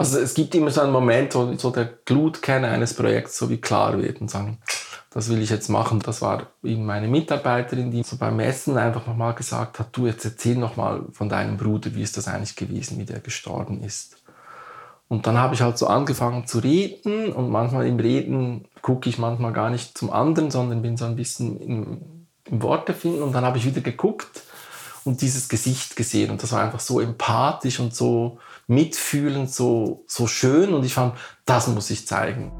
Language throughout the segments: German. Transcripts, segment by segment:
Also es gibt immer so einen Moment, wo so der Glutkern eines Projekts so wie klar wird und sagen, das will ich jetzt machen. Das war eben meine Mitarbeiterin, die so beim Essen einfach nochmal gesagt hat, du jetzt erzähl nochmal von deinem Bruder, wie ist das eigentlich gewesen, wie der gestorben ist. Und dann habe ich halt so angefangen zu reden und manchmal im Reden gucke ich manchmal gar nicht zum anderen, sondern bin so ein bisschen im, im Worte finden und dann habe ich wieder geguckt und dieses Gesicht gesehen und das war einfach so empathisch und so mitfühlend, so, so schön und ich fand, das muss ich zeigen.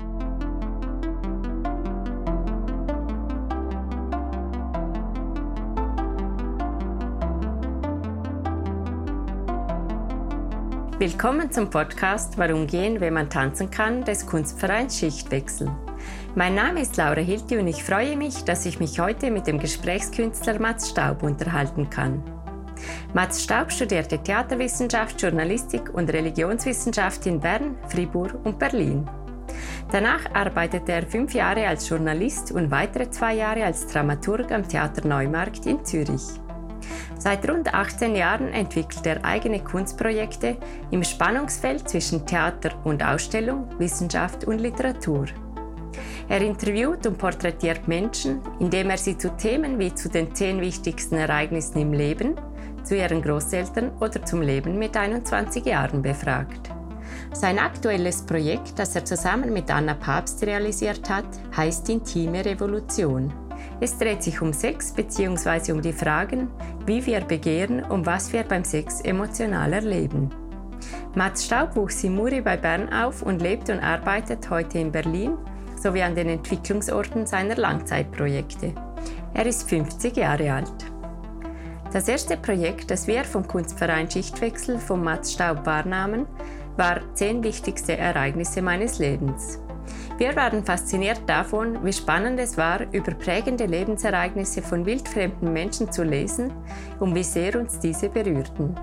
Willkommen zum Podcast Warum gehen, wenn man tanzen kann, des Kunstvereins Schichtwechsel. Mein Name ist Laura Hilti und ich freue mich, dass ich mich heute mit dem Gesprächskünstler Mats Staub unterhalten kann. Mats Staub studierte Theaterwissenschaft, Journalistik und Religionswissenschaft in Bern, Fribourg und Berlin. Danach arbeitete er fünf Jahre als Journalist und weitere zwei Jahre als Dramaturg am Theater Neumarkt in Zürich. Seit rund 18 Jahren entwickelt er eigene Kunstprojekte im Spannungsfeld zwischen Theater und Ausstellung, Wissenschaft und Literatur. Er interviewt und porträtiert Menschen, indem er sie zu Themen wie zu den zehn wichtigsten Ereignissen im Leben, zu ihren Großeltern oder zum Leben mit 21 Jahren befragt. Sein aktuelles Projekt, das er zusammen mit Anna Papst realisiert hat, heißt Intime Revolution. Es dreht sich um Sex bzw. um die Fragen, wie wir begehren und was wir beim Sex emotional erleben. Mats Staub wuchs in Muri bei Bern auf und lebt und arbeitet heute in Berlin sowie an den Entwicklungsorten seiner Langzeitprojekte. Er ist 50 Jahre alt. Das erste Projekt, das wir vom Kunstverein Schichtwechsel von Mats Staub wahrnahmen, war 10 wichtigste Ereignisse meines Lebens. Wir waren fasziniert davon, wie spannend es war, über prägende Lebensereignisse von wildfremden Menschen zu lesen und wie sehr uns diese berührten.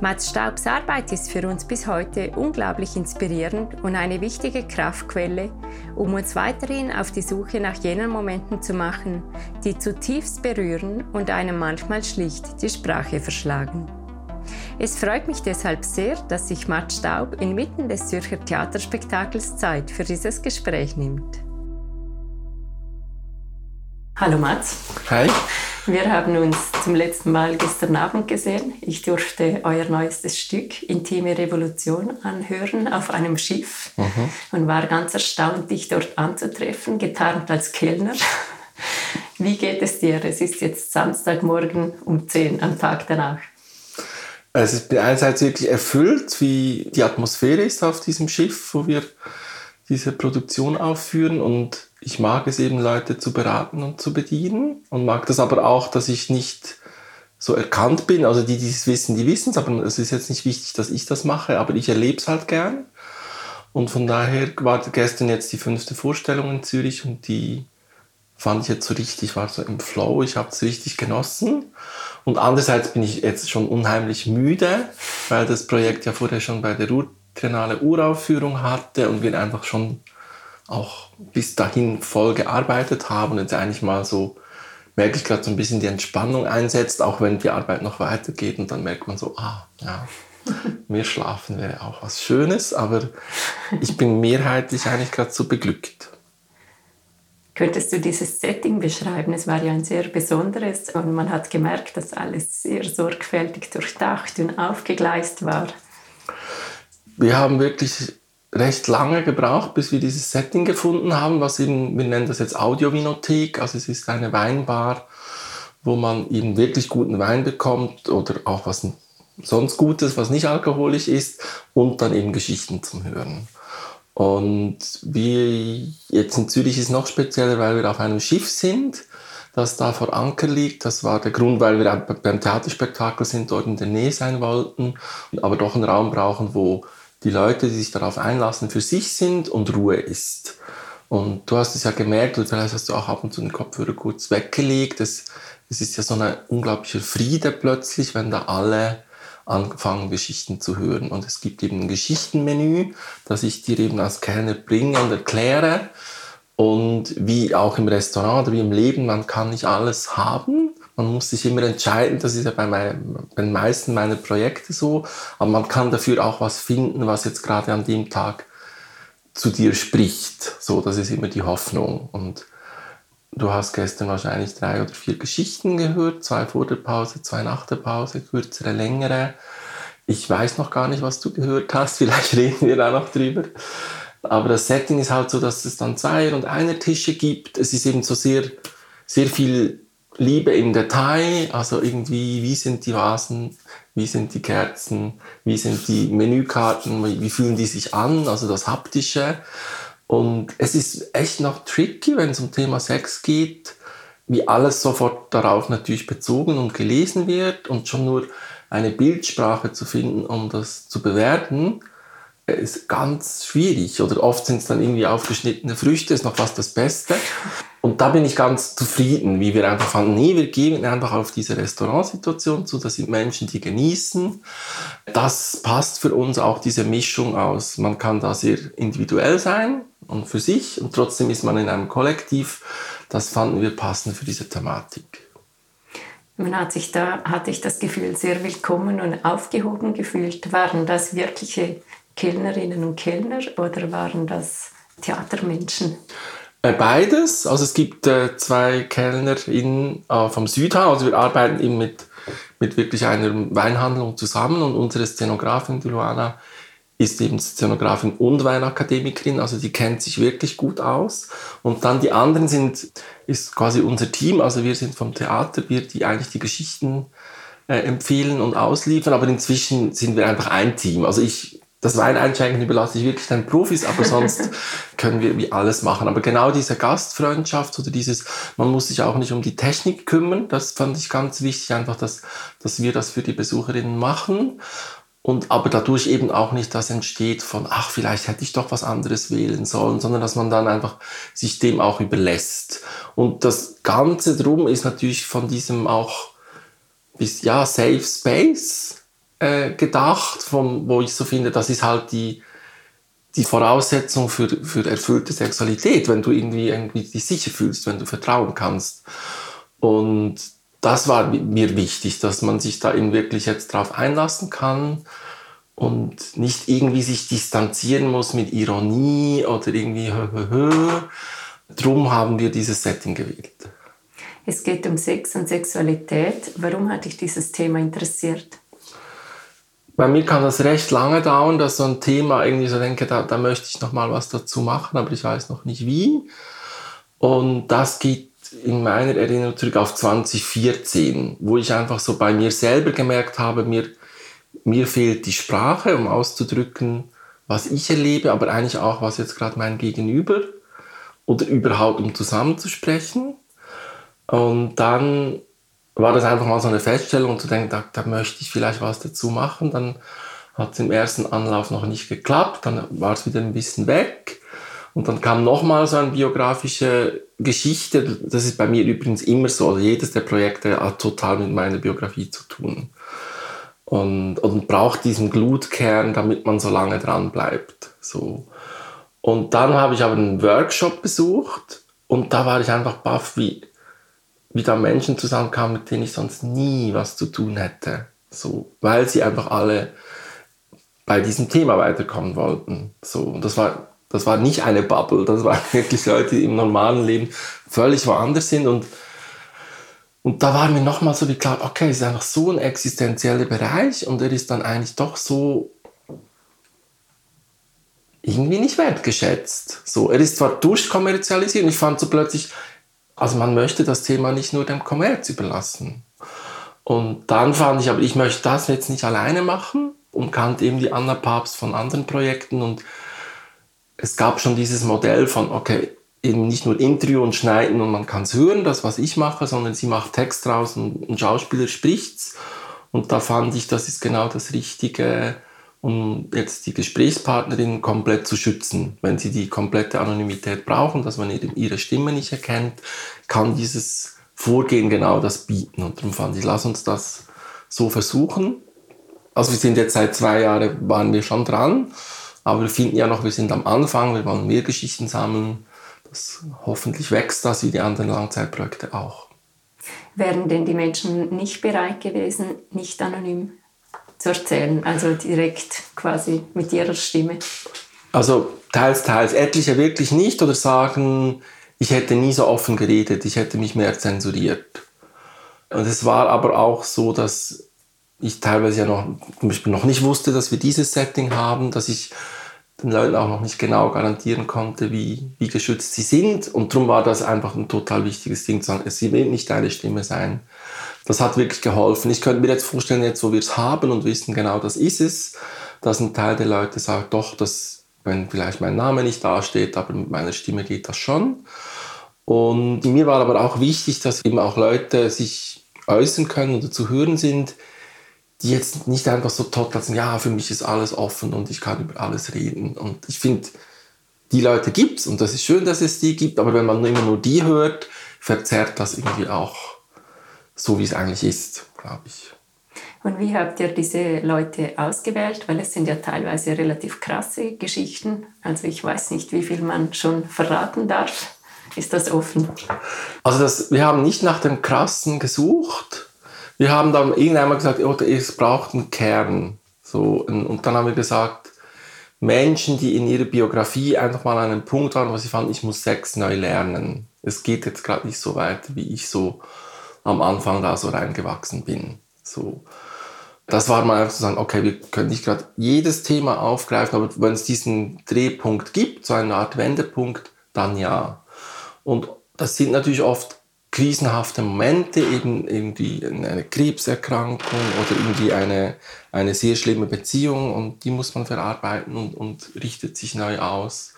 Mats Staubs Arbeit ist für uns bis heute unglaublich inspirierend und eine wichtige Kraftquelle, um uns weiterhin auf die Suche nach jenen Momenten zu machen, die zutiefst berühren und einem manchmal schlicht die Sprache verschlagen. Es freut mich deshalb sehr, dass sich Matt Staub inmitten des Zürcher Theaterspektakels Zeit für dieses Gespräch nimmt. Hallo Mats. Hi. Wir haben uns zum letzten Mal gestern Abend gesehen. Ich durfte euer neuestes Stück Intime Revolution anhören auf einem Schiff mhm. und war ganz erstaunt, dich dort anzutreffen, getarnt als Kellner. Wie geht es dir? Es ist jetzt Samstagmorgen um 10 am Tag danach. Es ist einerseits wirklich erfüllt, wie die Atmosphäre ist auf diesem Schiff, wo wir diese Produktion aufführen und ich mag es eben, Leute zu beraten und zu bedienen und mag das aber auch, dass ich nicht so erkannt bin. Also die, die es wissen, die wissen es, aber es ist jetzt nicht wichtig, dass ich das mache, aber ich erlebe es halt gern. Und von daher war gestern jetzt die fünfte Vorstellung in Zürich und die fand ich jetzt so richtig, war so im Flow, ich habe es richtig genossen. Und andererseits bin ich jetzt schon unheimlich müde, weil das Projekt ja vorher schon bei der Triennale Uraufführung hatte und wir einfach schon auch bis dahin voll gearbeitet haben und jetzt eigentlich mal so merke ich gerade so ein bisschen die Entspannung einsetzt, auch wenn die Arbeit noch weitergeht und dann merkt man so, ah, ja, mehr schlafen wäre auch was Schönes, aber ich bin mehrheitlich eigentlich gerade so beglückt. Könntest du dieses Setting beschreiben? Es war ja ein sehr besonderes und man hat gemerkt, dass alles sehr sorgfältig durchdacht und aufgegleist war. Wir haben wirklich recht lange gebraucht, bis wir dieses Setting gefunden haben, was eben, wir nennen das jetzt Audiovinothek, also es ist eine Weinbar, wo man eben wirklich guten Wein bekommt oder auch was sonst Gutes, was nicht alkoholisch ist und dann eben Geschichten zum Hören. Und wir jetzt in Zürich ist noch spezieller, weil wir auf einem Schiff sind, das da vor Anker liegt. Das war der Grund, weil wir beim Theaterspektakel sind, dort in der Nähe sein wollten, aber doch einen Raum brauchen, wo die Leute, die sich darauf einlassen, für sich sind und Ruhe ist. Und du hast es ja gemerkt, und vielleicht hast du auch ab und zu den Kopfhörer kurz weggelegt. Es, es ist ja so ein unglaublicher Friede plötzlich, wenn da alle angefangen, Geschichten zu hören. Und es gibt eben ein Geschichtenmenü, das ich dir eben als Kellner bringe und erkläre. Und wie auch im Restaurant oder wie im Leben, man kann nicht alles haben. Man muss sich immer entscheiden, das ist ja bei, meinem, bei den meisten meiner Projekte so, aber man kann dafür auch was finden, was jetzt gerade an dem Tag zu dir spricht. So, das ist immer die Hoffnung. Und du hast gestern wahrscheinlich drei oder vier Geschichten gehört, zwei vor der Pause, zwei nach der Pause, kürzere, längere. Ich weiß noch gar nicht, was du gehört hast, vielleicht reden wir da noch drüber. Aber das Setting ist halt so, dass es dann zwei und einer Tische gibt. Es ist eben so sehr, sehr viel Liebe im Detail, also irgendwie, wie sind die Vasen, wie sind die Kerzen, wie sind die Menükarten, wie, fühlen die sich an, also das Haptische. Und es ist echt noch tricky, wenn es um Thema Sex geht, wie alles sofort darauf natürlich bezogen und gelesen wird und schon nur eine Bildsprache zu finden, um das zu bewerten, ist ganz schwierig. Oder oft sind es dann irgendwie aufgeschnittene Früchte, ist noch fast das Beste. Und da bin ich ganz zufrieden, wie wir einfach fanden, nee, wir gehen einfach auf diese Restaurantsituation zu, das sind Menschen, die genießen. Das passt für uns auch diese Mischung aus. Man kann da sehr individuell sein und für sich und trotzdem ist man in einem Kollektiv. Das fanden wir passend für diese Thematik. Man hat sich da, hatte ich das Gefühl, sehr willkommen und aufgehoben gefühlt. Waren das wirkliche Kellnerinnen und Kellner oder waren das Theatermenschen? Äh, beides. Also es gibt äh, zwei KellnerInnen äh, vom Südhang. Also wir arbeiten eben mit, mit wirklich einer Weinhandlung zusammen und unsere Szenografin, die Luana, ist eben Szenografin und Weinakademikerin, also die kennt sich wirklich gut aus. Und dann die anderen sind, ist quasi unser Team, also wir sind vom Theater, wir, die eigentlich die Geschichten äh, empfehlen und ausliefern, aber inzwischen sind wir einfach ein Team. Also ich das Weineinschenken überlasse ich wirklich den Profis, aber sonst können wir wie alles machen. Aber genau diese Gastfreundschaft oder dieses, man muss sich auch nicht um die Technik kümmern, das fand ich ganz wichtig, einfach, dass, dass wir das für die Besucherinnen machen. Und aber dadurch eben auch nicht das entsteht von, ach, vielleicht hätte ich doch was anderes wählen sollen, sondern dass man dann einfach sich dem auch überlässt. Und das Ganze drum ist natürlich von diesem auch, bis, ja, Safe Space äh, gedacht, vom, wo ich so finde, das ist halt die, die Voraussetzung für, für erfüllte Sexualität, wenn du irgendwie, irgendwie dich sicher fühlst, wenn du vertrauen kannst. Und das war mir wichtig, dass man sich da eben wirklich jetzt drauf einlassen kann und nicht irgendwie sich distanzieren muss mit Ironie oder irgendwie hö, hö, hö. Drum haben wir dieses Setting gewählt. Es geht um Sex und Sexualität. Warum hat dich dieses Thema interessiert? Bei mir kann das recht lange dauern, dass so ein Thema irgendwie so denke, da, da möchte ich noch mal was dazu machen, aber ich weiß noch nicht wie. Und das geht in meiner Erinnerung zurück auf 2014, wo ich einfach so bei mir selber gemerkt habe, mir, mir fehlt die Sprache, um auszudrücken, was ich erlebe, aber eigentlich auch, was jetzt gerade mein Gegenüber oder überhaupt um zusammenzusprechen. Und dann war das einfach mal so eine Feststellung zu denken, da, da möchte ich vielleicht was dazu machen. Dann hat es im ersten Anlauf noch nicht geklappt, dann war es wieder ein bisschen weg. Und dann kam nochmal so eine biografische Geschichte. Das ist bei mir übrigens immer so. Also jedes der Projekte hat total mit meiner Biografie zu tun. Und, und braucht diesen Glutkern, damit man so lange dran bleibt. So. Und dann habe ich aber einen Workshop besucht und da war ich einfach baff, wie, wie da Menschen zusammenkamen, mit denen ich sonst nie was zu tun hätte. So, weil sie einfach alle bei diesem Thema weiterkommen wollten. So, und das war, das war nicht eine Bubble, das waren wirklich Leute, die im normalen Leben völlig woanders sind. Und, und da war mir nochmal so wie klar, okay, es ist einfach so ein existenzieller Bereich und er ist dann eigentlich doch so irgendwie nicht wertgeschätzt. So, er ist zwar durchkommerzialisiert und ich fand so plötzlich, also man möchte das Thema nicht nur dem Kommerz überlassen. Und dann fand ich, aber ich möchte das jetzt nicht alleine machen und kannte eben die Anna Papst von anderen Projekten und es gab schon dieses Modell von, okay, eben nicht nur Interview und Schneiden und man kann es hören, das was ich mache, sondern sie macht Text draus und ein Schauspieler spricht's. Und da fand ich, das ist genau das Richtige, um jetzt die Gesprächspartnerin komplett zu schützen. Wenn sie die komplette Anonymität brauchen, dass man eben ihre Stimme nicht erkennt, kann dieses Vorgehen genau das bieten. Und darum fand ich, lass uns das so versuchen. Also wir sind jetzt seit zwei Jahren, waren wir schon dran, aber wir finden ja noch, wir sind am Anfang, wir wollen mehr Geschichten sammeln. Das, hoffentlich wächst das wie die anderen Langzeitprojekte auch. Wären denn die Menschen nicht bereit gewesen, nicht anonym zu erzählen, also direkt quasi mit ihrer Stimme? Also teils, teils. Etliche wirklich nicht oder sagen, ich hätte nie so offen geredet, ich hätte mich mehr zensuriert. Und es war aber auch so, dass ich teilweise ja noch, zum Beispiel noch nicht wusste, dass wir dieses Setting haben, dass ich den Leuten auch noch nicht genau garantieren konnte, wie, wie geschützt sie sind. Und darum war das einfach ein total wichtiges Ding zu sagen, es will nicht deine Stimme sein. Das hat wirklich geholfen. Ich könnte mir jetzt vorstellen, jetzt wo wir es haben und wissen, genau das ist es, dass ein Teil der Leute sagt, doch, das, wenn vielleicht mein Name nicht dasteht, aber mit meiner Stimme geht das schon. Und mir war aber auch wichtig, dass eben auch Leute sich äußern können oder zu hören sind, die jetzt nicht einfach so total sind, ja, für mich ist alles offen und ich kann über alles reden. Und ich finde, die Leute gibt es und das ist schön, dass es die gibt, aber wenn man immer nur die hört, verzerrt das irgendwie auch so, wie es eigentlich ist, glaube ich. Und wie habt ihr diese Leute ausgewählt? Weil es sind ja teilweise relativ krasse Geschichten. Also ich weiß nicht, wie viel man schon verraten darf. Ist das offen? Also das, wir haben nicht nach dem Krassen gesucht, wir haben dann irgendwann gesagt, oh, es braucht einen Kern. So, und dann haben wir gesagt, Menschen, die in ihrer Biografie einfach mal an einem Punkt waren, wo sie fanden, ich muss Sex neu lernen. Es geht jetzt gerade nicht so weit, wie ich so am Anfang da so reingewachsen bin. So. Das war mal einfach zu sagen, okay, wir können nicht gerade jedes Thema aufgreifen, aber wenn es diesen Drehpunkt gibt, so eine Art Wendepunkt, dann ja. Und das sind natürlich oft krisenhafte Momente, eben irgendwie eine Krebserkrankung oder irgendwie eine, eine sehr schlimme Beziehung und die muss man verarbeiten und, und richtet sich neu aus.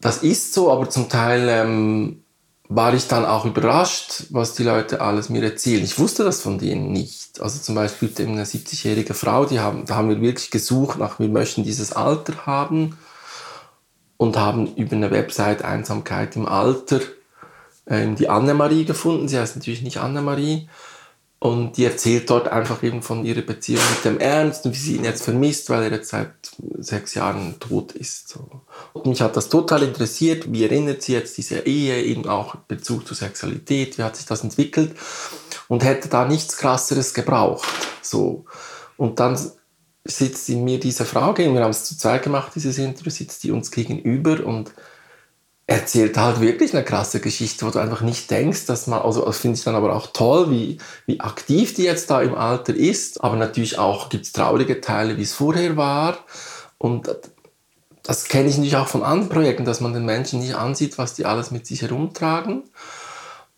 Das ist so, aber zum Teil ähm, war ich dann auch überrascht, was die Leute alles mir erzählen. Ich wusste das von denen nicht. Also zum Beispiel eine 70-jährige Frau, die haben, da haben wir wirklich gesucht nach, wir möchten dieses Alter haben und haben über eine Website Einsamkeit im Alter ähm, die Annemarie gefunden. Sie heißt natürlich nicht Annemarie. Und die erzählt dort einfach eben von ihrer Beziehung mit dem Ernst und wie sie ihn jetzt vermisst, weil er jetzt seit sechs Jahren tot ist. So. Und mich hat das total interessiert. Wie erinnert sie jetzt diese Ehe, eben auch Bezug zur Sexualität? Wie hat sich das entwickelt? Und hätte da nichts Krasseres gebraucht. So. Und dann sitzt in mir diese Frage, wir haben es zu zweit gemacht, dieses Interview, sitzt die uns gegenüber und erzählt halt wirklich eine krasse Geschichte, wo du einfach nicht denkst, dass man, also das finde ich dann aber auch toll, wie, wie aktiv die jetzt da im Alter ist, aber natürlich auch gibt es traurige Teile, wie es vorher war. Und das kenne ich natürlich auch von anderen Projekten, dass man den Menschen nicht ansieht, was die alles mit sich herumtragen.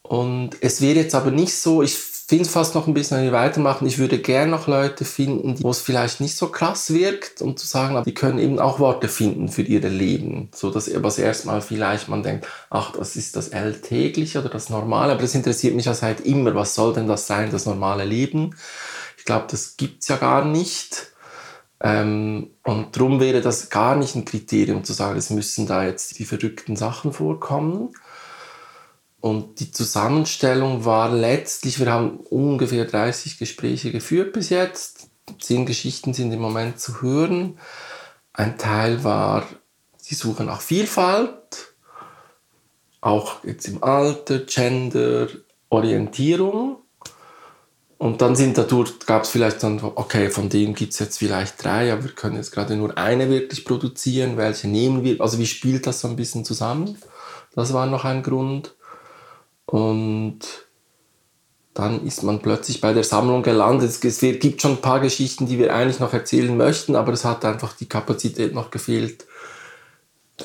Und es wäre jetzt aber nicht so, ich finde fast noch ein bisschen, wenn wir weitermachen, ich würde gerne noch Leute finden, wo es vielleicht nicht so krass wirkt, um zu sagen, die können eben auch Worte finden für ihr Leben. So dass was erstmal vielleicht man denkt, ach, das ist das Alltägliche oder das Normale, aber das interessiert mich ja seit immer, was soll denn das sein, das normale Leben? Ich glaube, das gibt es ja gar nicht. Ähm, und darum wäre das gar nicht ein Kriterium zu sagen, es müssen da jetzt die verrückten Sachen vorkommen. Und die Zusammenstellung war letztlich, wir haben ungefähr 30 Gespräche geführt bis jetzt. Zehn Geschichten sind im Moment zu hören. Ein Teil war die Suche nach Vielfalt, auch jetzt im Alter, Gender, Orientierung. Und dann sind dadurch, gab es vielleicht dann, okay, von denen gibt es jetzt vielleicht drei, aber wir können jetzt gerade nur eine wirklich produzieren. Welche nehmen wir? Also wie spielt das so ein bisschen zusammen? Das war noch ein Grund. Und dann ist man plötzlich bei der Sammlung gelandet. Es gibt schon ein paar Geschichten, die wir eigentlich noch erzählen möchten, aber es hat einfach die Kapazität noch gefehlt,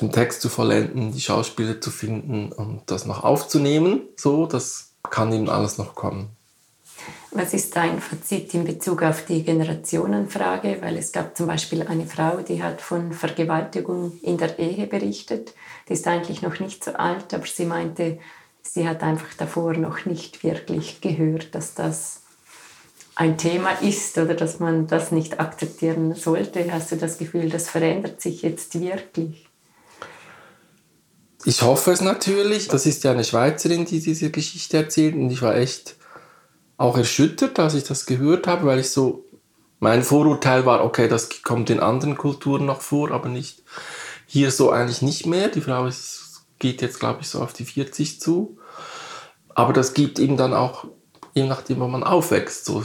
den Text zu vollenden, die Schauspieler zu finden und das noch aufzunehmen. So, das kann eben alles noch kommen. Was ist dein Fazit in Bezug auf die Generationenfrage? Weil es gab zum Beispiel eine Frau, die hat von Vergewaltigung in der Ehe berichtet. Die ist eigentlich noch nicht so alt, aber sie meinte, sie hat einfach davor noch nicht wirklich gehört, dass das ein Thema ist oder dass man das nicht akzeptieren sollte. Hast du das Gefühl, das verändert sich jetzt wirklich? Ich hoffe es natürlich. Das ist ja eine Schweizerin, die diese Geschichte erzählt und ich war echt auch erschüttert, als ich das gehört habe, weil ich so mein Vorurteil war, okay, das kommt in anderen Kulturen noch vor, aber nicht hier so eigentlich nicht mehr. Die Frau ist geht jetzt, glaube ich, so auf die 40 zu. aber das gibt ihm dann auch, je nachdem, wo man aufwächst. So,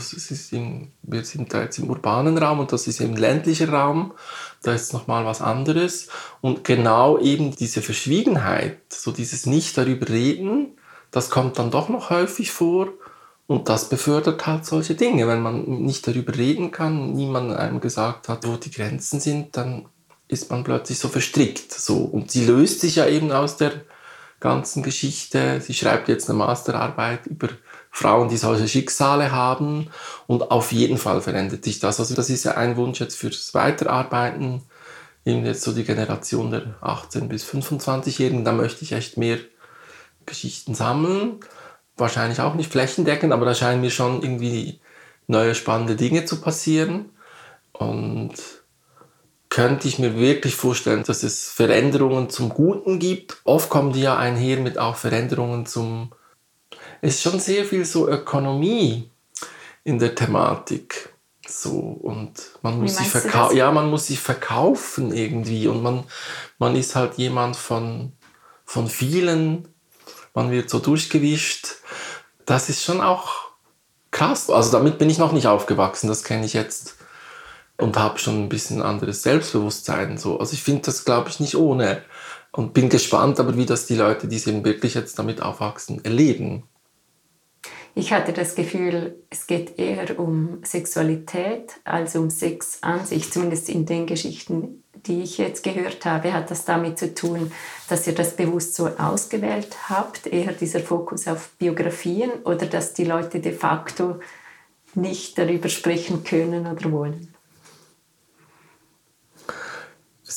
in, wir sind da jetzt im urbanen Raum und das ist im ländlichen Raum. Da ist nochmal was anderes. Und genau eben diese Verschwiegenheit, so dieses Nicht darüber reden, das kommt dann doch noch häufig vor. Und das befördert halt solche Dinge. Wenn man nicht darüber reden kann, niemand einem gesagt hat, wo die Grenzen sind, dann ist man plötzlich so verstrickt. So. Und sie löst sich ja eben aus der ganzen Geschichte. Sie schreibt jetzt eine Masterarbeit über Frauen, die solche Schicksale haben. Und auf jeden Fall verändert sich das. Also das ist ja ein Wunsch jetzt fürs Weiterarbeiten. Eben jetzt so die Generation der 18- bis 25-Jährigen. Da möchte ich echt mehr Geschichten sammeln. Wahrscheinlich auch nicht flächendeckend, aber da scheinen mir schon irgendwie neue spannende Dinge zu passieren. Und könnte ich mir wirklich vorstellen, dass es Veränderungen zum Guten gibt. Oft kommen die ja einher mit auch Veränderungen zum... Es ist schon sehr viel so Ökonomie in der Thematik. So, und man muss, sich verkau ja, man muss sich verkaufen irgendwie und man, man ist halt jemand von, von vielen, man wird so durchgewischt. Das ist schon auch krass. Also damit bin ich noch nicht aufgewachsen, das kenne ich jetzt und habe schon ein bisschen anderes Selbstbewusstsein. So. Also ich finde das, glaube ich, nicht ohne und bin gespannt, aber wie das die Leute, die eben wirklich jetzt damit aufwachsen, erleben. Ich hatte das Gefühl, es geht eher um Sexualität als um Sex an sich, zumindest in den Geschichten, die ich jetzt gehört habe, hat das damit zu tun, dass ihr das bewusst so ausgewählt habt, eher dieser Fokus auf Biografien oder dass die Leute de facto nicht darüber sprechen können oder wollen?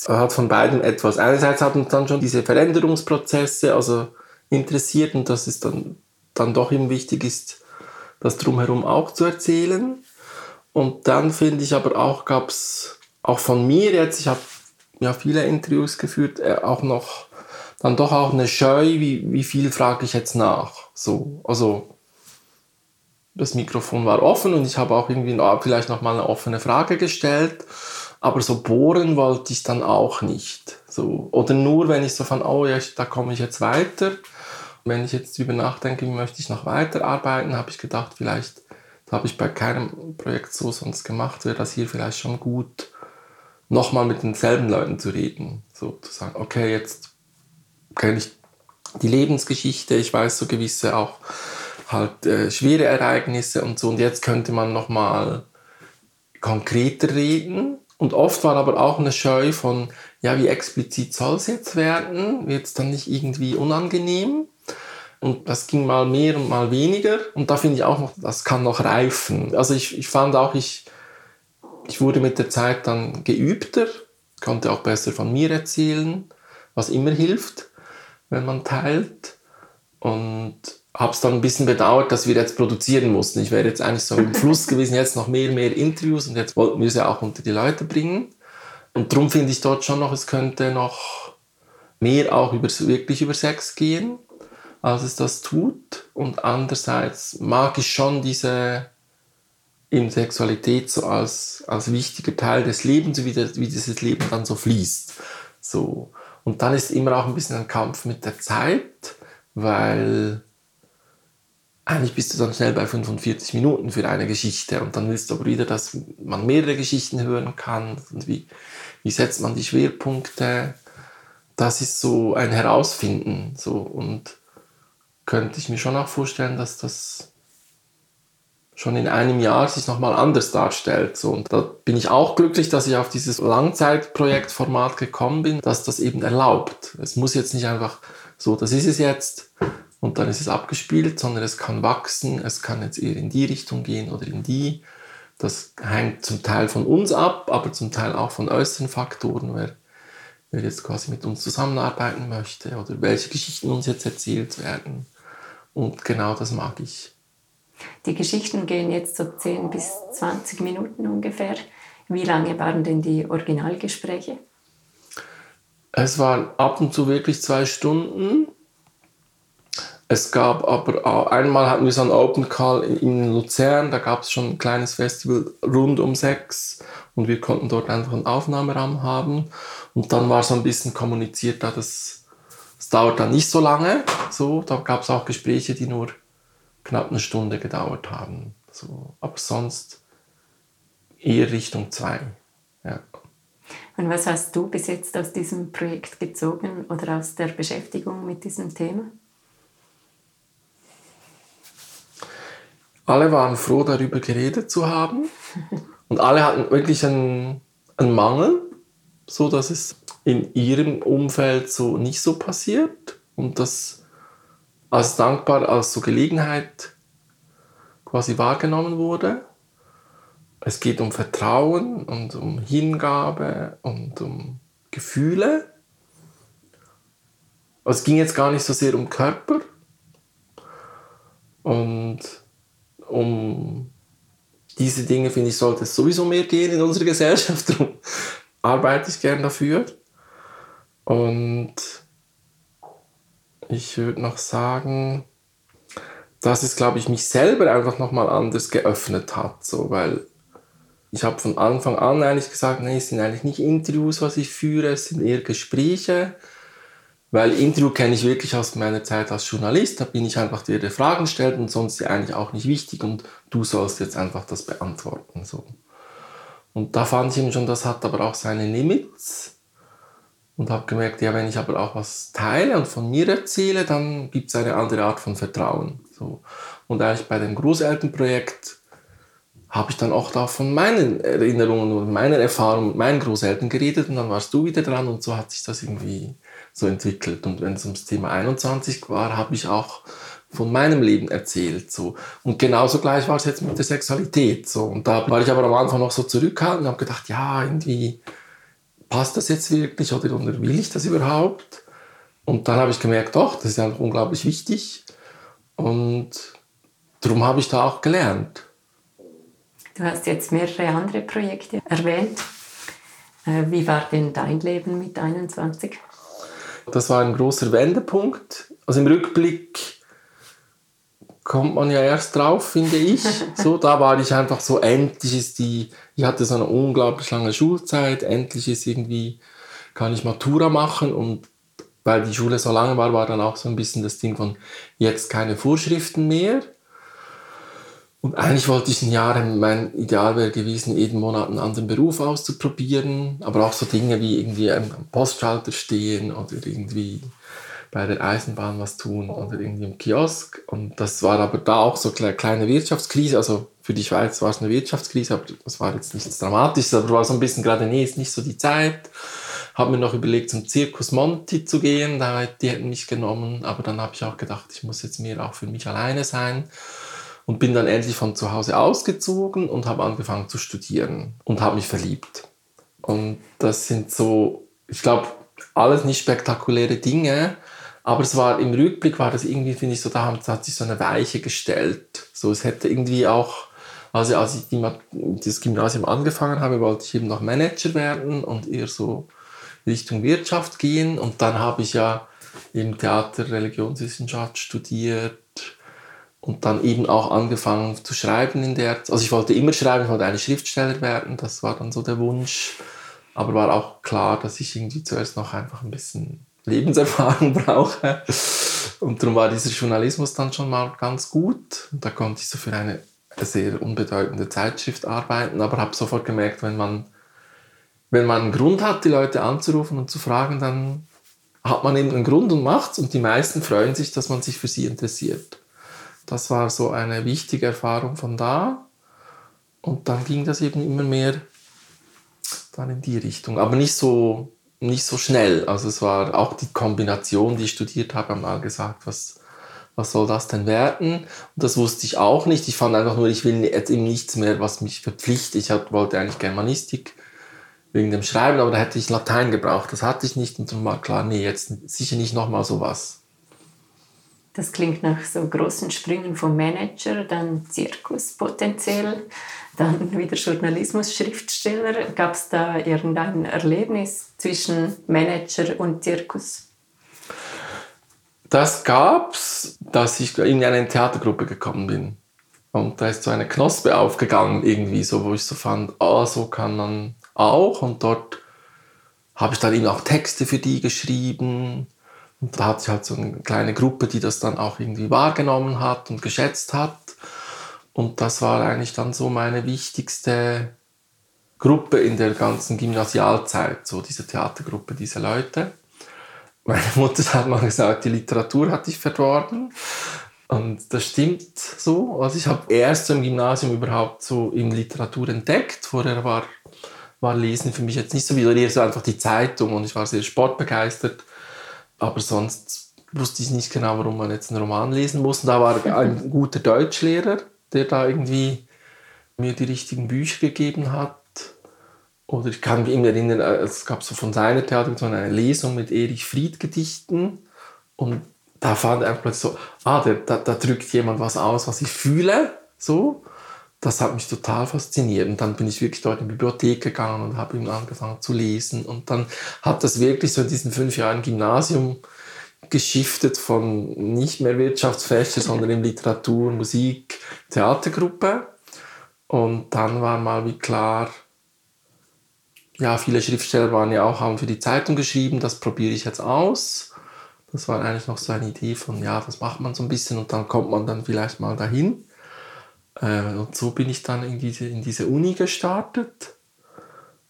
Es hat von beiden etwas. Einerseits hat uns dann schon diese Veränderungsprozesse also interessiert und dass es dann, dann doch eben wichtig ist, das drumherum auch zu erzählen. Und dann finde ich aber auch, gab es auch von mir jetzt, ich habe ja viele Interviews geführt, äh, auch noch dann doch auch eine Scheu, wie, wie viel frage ich jetzt nach. So, also das Mikrofon war offen und ich habe auch irgendwie vielleicht noch mal eine offene Frage gestellt. Aber so bohren wollte ich dann auch nicht. So. Oder nur, wenn ich so von, oh ja, da komme ich jetzt weiter. wenn ich jetzt drüber nachdenke, wie möchte ich noch weiterarbeiten, habe ich gedacht, vielleicht, das habe ich bei keinem Projekt so sonst gemacht, wäre das hier vielleicht schon gut, nochmal mit denselben Leuten zu reden. So zu sagen, okay, jetzt kenne ich die Lebensgeschichte, ich weiß so gewisse auch halt äh, schwere Ereignisse und so und jetzt könnte man nochmal konkreter reden und oft war aber auch eine Scheu von, ja, wie explizit soll es jetzt werden? Wird es dann nicht irgendwie unangenehm? Und das ging mal mehr und mal weniger. Und da finde ich auch noch, das kann noch reifen. Also ich, ich fand auch, ich, ich wurde mit der Zeit dann geübter, konnte auch besser von mir erzählen, was immer hilft, wenn man teilt. Und habe es dann ein bisschen bedauert, dass wir jetzt produzieren mussten. Ich wäre jetzt eigentlich so im Fluss gewesen, jetzt noch mehr, mehr Interviews und jetzt wollten wir sie auch unter die Leute bringen. Und darum finde ich dort schon noch, es könnte noch mehr auch über, wirklich über Sex gehen, als es das tut. Und andererseits mag ich schon diese in Sexualität so als, als wichtiger Teil des Lebens, wie, das, wie dieses Leben dann so fließt. So. Und dann ist immer auch ein bisschen ein Kampf mit der Zeit, weil eigentlich bist du dann schnell bei 45 Minuten für eine Geschichte und dann willst du aber wieder, dass man mehrere Geschichten hören kann und wie, wie setzt man die Schwerpunkte. Das ist so ein Herausfinden so und könnte ich mir schon auch vorstellen, dass das schon in einem Jahr sich nochmal anders darstellt. So, und da bin ich auch glücklich, dass ich auf dieses Langzeitprojektformat gekommen bin, dass das eben erlaubt. Es muss jetzt nicht einfach so, das ist es jetzt, und dann ist es abgespielt, sondern es kann wachsen, es kann jetzt eher in die Richtung gehen oder in die. Das hängt zum Teil von uns ab, aber zum Teil auch von äußeren Faktoren, wer, wer jetzt quasi mit uns zusammenarbeiten möchte oder welche Geschichten uns jetzt erzählt werden. Und genau das mag ich. Die Geschichten gehen jetzt so 10 bis 20 Minuten ungefähr. Wie lange waren denn die Originalgespräche? Es waren ab und zu wirklich zwei Stunden es gab aber auch, einmal hatten wir so einen Open Call in Luzern, da gab es schon ein kleines Festival rund um sechs und wir konnten dort einfach einen Aufnahmeraum haben. Und dann war so ein bisschen kommuniziert, da das, das dauert dann nicht so lange. So, da gab es auch Gespräche, die nur knapp eine Stunde gedauert haben. So, aber sonst eher Richtung zwei. Ja. Und was hast du bis jetzt aus diesem Projekt gezogen oder aus der Beschäftigung mit diesem Thema? Alle waren froh, darüber geredet zu haben. Und alle hatten wirklich einen, einen Mangel, so dass es in ihrem Umfeld so nicht so passiert. Und das als dankbar, als so Gelegenheit quasi wahrgenommen wurde. Es geht um Vertrauen und um Hingabe und um Gefühle. Es ging jetzt gar nicht so sehr um Körper und um diese Dinge, finde ich, sollte es sowieso mehr gehen in unserer Gesellschaft. Darum arbeite ich gern dafür. Und ich würde noch sagen, dass es, glaube ich, mich selber einfach nochmal anders geöffnet hat. So, weil ich habe von Anfang an eigentlich gesagt, nee, es sind eigentlich nicht Interviews, was ich führe, es sind eher Gespräche. Weil Interview kenne ich wirklich aus meiner Zeit als Journalist. Da bin ich einfach dir die Fragen gestellt und sonst ist eigentlich auch nicht wichtig und du sollst jetzt einfach das beantworten. So. Und da fand ich eben schon, das hat aber auch seine Limits und habe gemerkt, ja, wenn ich aber auch was teile und von mir erzähle, dann gibt es eine andere Art von Vertrauen. So. Und eigentlich bei dem Großelternprojekt habe ich dann auch da von meinen Erinnerungen und meiner Erfahrung mit meinen Großeltern geredet und dann warst du wieder dran und so hat sich das irgendwie so entwickelt. Und wenn es ums Thema 21 war, habe ich auch von meinem Leben erzählt. So. Und genauso gleich war es jetzt mit der Sexualität. So. Und da war ich aber am Anfang noch so zurückhaltend und habe gedacht, ja, irgendwie passt das jetzt wirklich oder, will ich das überhaupt? Und dann habe ich gemerkt, doch, das ist einfach unglaublich wichtig. Und darum habe ich da auch gelernt. Du hast jetzt mehrere andere Projekte erwähnt. Äh, wie war denn dein Leben mit 21? Das war ein großer Wendepunkt. Also im Rückblick kommt man ja erst drauf, finde ich. So, da war ich einfach so, endlich ist die, ich hatte so eine unglaublich lange Schulzeit, endlich ist irgendwie, kann ich Matura machen und weil die Schule so lange war, war dann auch so ein bisschen das Ding von jetzt keine Vorschriften mehr. Und eigentlich wollte ich ein Jahr, mein Ideal wäre gewesen, jeden Monat einen anderen Beruf auszuprobieren, aber auch so Dinge wie irgendwie am Postschalter stehen oder irgendwie bei der Eisenbahn was tun oder irgendwie im Kiosk. Und das war aber da auch so eine kleine Wirtschaftskrise. Also für die Schweiz war es eine Wirtschaftskrise, aber das war jetzt nichts Dramatisches, aber war so ein bisschen gerade, nee, ist nicht so die Zeit. Habe mir noch überlegt, zum Zirkus Monti zu gehen, die hätten mich genommen, aber dann habe ich auch gedacht, ich muss jetzt mehr auch für mich alleine sein und bin dann endlich von zu Hause ausgezogen und habe angefangen zu studieren und habe mich verliebt. Und das sind so, ich glaube, alles nicht spektakuläre Dinge, aber es war im Rückblick war das irgendwie, finde ich, so, da hat sich so eine Weiche gestellt. So, es hätte irgendwie auch, also als ich das Gymnasium angefangen habe, wollte ich eben noch Manager werden und eher so Richtung Wirtschaft gehen. Und dann habe ich ja im Theater Religionswissenschaft studiert und dann eben auch angefangen zu schreiben in der, also ich wollte immer schreiben, ich wollte eigentlich Schriftsteller werden, das war dann so der Wunsch. Aber war auch klar, dass ich irgendwie zuerst noch einfach ein bisschen Lebenserfahrung brauche. Und darum war dieser Journalismus dann schon mal ganz gut. Und da konnte ich so für eine sehr unbedeutende Zeitschrift arbeiten, aber habe sofort gemerkt, wenn man, wenn man einen Grund hat, die Leute anzurufen und zu fragen, dann hat man eben einen Grund und macht's und die meisten freuen sich, dass man sich für sie interessiert. Das war so eine wichtige Erfahrung von da. Und dann ging das eben immer mehr dann in die Richtung. Aber nicht so nicht so schnell. Also es war auch die Kombination, die ich studiert habe, haben mal gesagt, was, was soll das denn werden? Und das wusste ich auch nicht. Ich fand einfach nur, ich will jetzt eben nichts mehr, was mich verpflichtet. Ich wollte eigentlich Germanistik wegen dem Schreiben, aber da hätte ich Latein gebraucht. Das hatte ich nicht und dann war klar, nee, jetzt sicher nicht nochmal sowas. Das klingt nach so großen Sprüngen vom Manager, dann Zirkus potenziell, dann wieder Journalismus, Schriftsteller. Gab es da irgendein Erlebnis zwischen Manager und Zirkus? Das gab es, dass ich in eine Theatergruppe gekommen bin. Und da ist so eine Knospe aufgegangen, irgendwie, so, wo ich so fand, ah, so kann man auch. Und dort habe ich dann eben auch Texte für die geschrieben Und da hatte ich halt so eine kleine Gruppe, die das dann auch irgendwie wahrgenommen hat und geschätzt hat. Und das war eigentlich dann so meine wichtigste Gruppe in der ganzen Gymnasialzeit, so diese Theatergruppe, diese Leute. Meine Mutter hat mal gesagt, die Literatur hat dich verdorben. Und das stimmt so. Also ich habe erst im Gymnasium überhaupt so in Literatur entdeckt. Vorher war, war Lesen für mich jetzt nicht so eher so einfach die Zeitung und ich war sehr sportbegeistert. Aber sonst wusste ich nicht genau, warum man jetzt einen Roman lesen muss. Und da war ein guter Deutschlehrer, der da irgendwie mir die richtigen Bücher gegeben hat. Oder ich kann mich erinnern, äh, es gab so von seiner Theater so eine Lesung mit Erich Fried Gedichten. Und da fand einfach plötzlich so, ah, da, da, da drückt jemand was aus, was ich fühle. So. Das hat mich total fasziniert. Und dann bin ich wirklich dort in die Bibliothek gegangen und habe ihm angefangen zu lesen. Und dann hat das wirklich so in diesen fünf Jahren Gymnasium geschiftet von nicht mehr Wirtschaftsfächer, sondern in Literatur, Musik, Theatergruppe. Und dann war mal wie klar, ja, viele Schriftsteller waren ja auch, haben für die Zeitung geschrieben, das probiere ich jetzt aus. Das war eigentlich noch so eine Idee von, ja, das macht man so ein bisschen und dann kommt man dann vielleicht mal dahin. Äh, und so bin ich dann in diese, in diese Uni gestartet.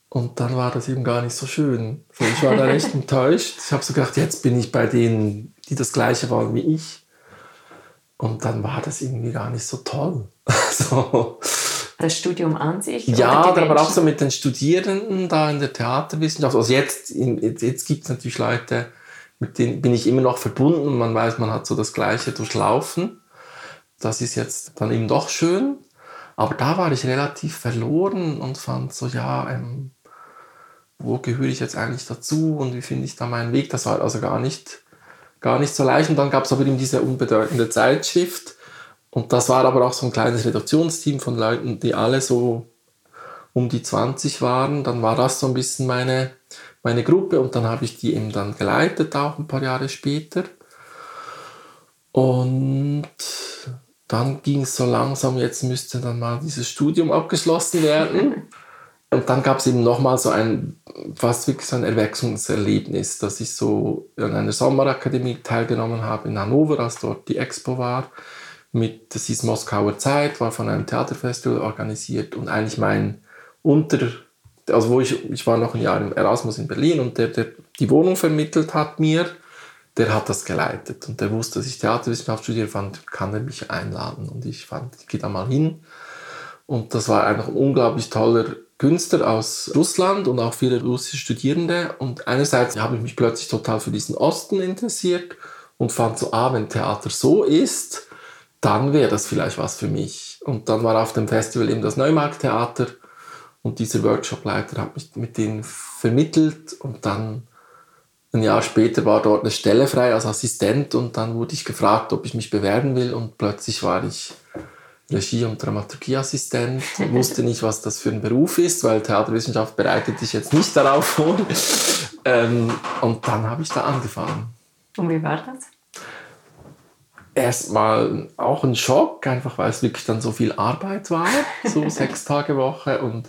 Und dann war das eben gar nicht so schön. So, ich war da recht enttäuscht. Ich habe so gedacht, jetzt bin ich bei denen, die das gleiche waren wie ich. Und dann war das irgendwie gar nicht so toll. so das Studium an sich? Ja, aber auch so mit den Studierenden da in der Theaterwissenschaft. Also jetzt, jetzt, jetzt gibt es natürlich Leute, mit denen bin ich immer noch verbunden und man weiß, man hat so das Gleiche durchlaufen. Das ist jetzt dann eben doch schön. Aber da war ich relativ verloren und fand so, ja, ähm, wo gehöre ich jetzt eigentlich dazu und wie finde ich da meinen Weg? Das war also gar nicht, gar nicht so leicht. Und dann gab es aber eben diese unbedeutende Zeitschrift und das war aber auch so ein kleines Redaktionsteam von Leuten, die alle so um die 20 waren. Dann war das so ein bisschen meine, meine Gruppe und dann habe ich die eben dann geleitet, auch ein paar Jahre später. Und dann ging es so langsam, jetzt müsste dann mal dieses Studium abgeschlossen werden. Und dann gab es eben nochmal so ein, fast wirklich so ein Erweckungserlebnis, dass ich so an einer Sommerakademie teilgenommen habe in Hannover, als dort die Expo war mit, das hieß Moskauer Zeit, war von einem Theaterfestival organisiert und eigentlich mein Unter, also wo ich, ich war noch ein Jahr im Erasmus in Berlin und der, der die Wohnung vermittelt hat mir, der hat das geleitet. Und der wusste, dass ich Theaterwissenschaft studiere, fand, kann er mich einladen. Und ich fand, ich gehe da mal hin. Und das war einfach ein unglaublich toller Künstler aus Russland und auch viele russische Studierende. Und einerseits habe ich mich plötzlich total für diesen Osten interessiert und fand so, ah, wenn Theater so ist, dann wäre das vielleicht was für mich. Und dann war auf dem Festival eben das Neumarkttheater. Und dieser Workshopleiter hat mich mit denen vermittelt. Und dann ein Jahr später war dort eine Stelle frei als Assistent und dann wurde ich gefragt, ob ich mich bewerben will und plötzlich war ich Regie- und Dramaturgieassistent, wusste nicht, was das für ein Beruf ist, weil Theaterwissenschaft bereitet dich jetzt nicht darauf vor. Ähm, und dann habe ich da angefangen. Und wie war das? erstmal auch ein Schock, einfach weil es wirklich dann so viel Arbeit war, so sechs Tage Woche und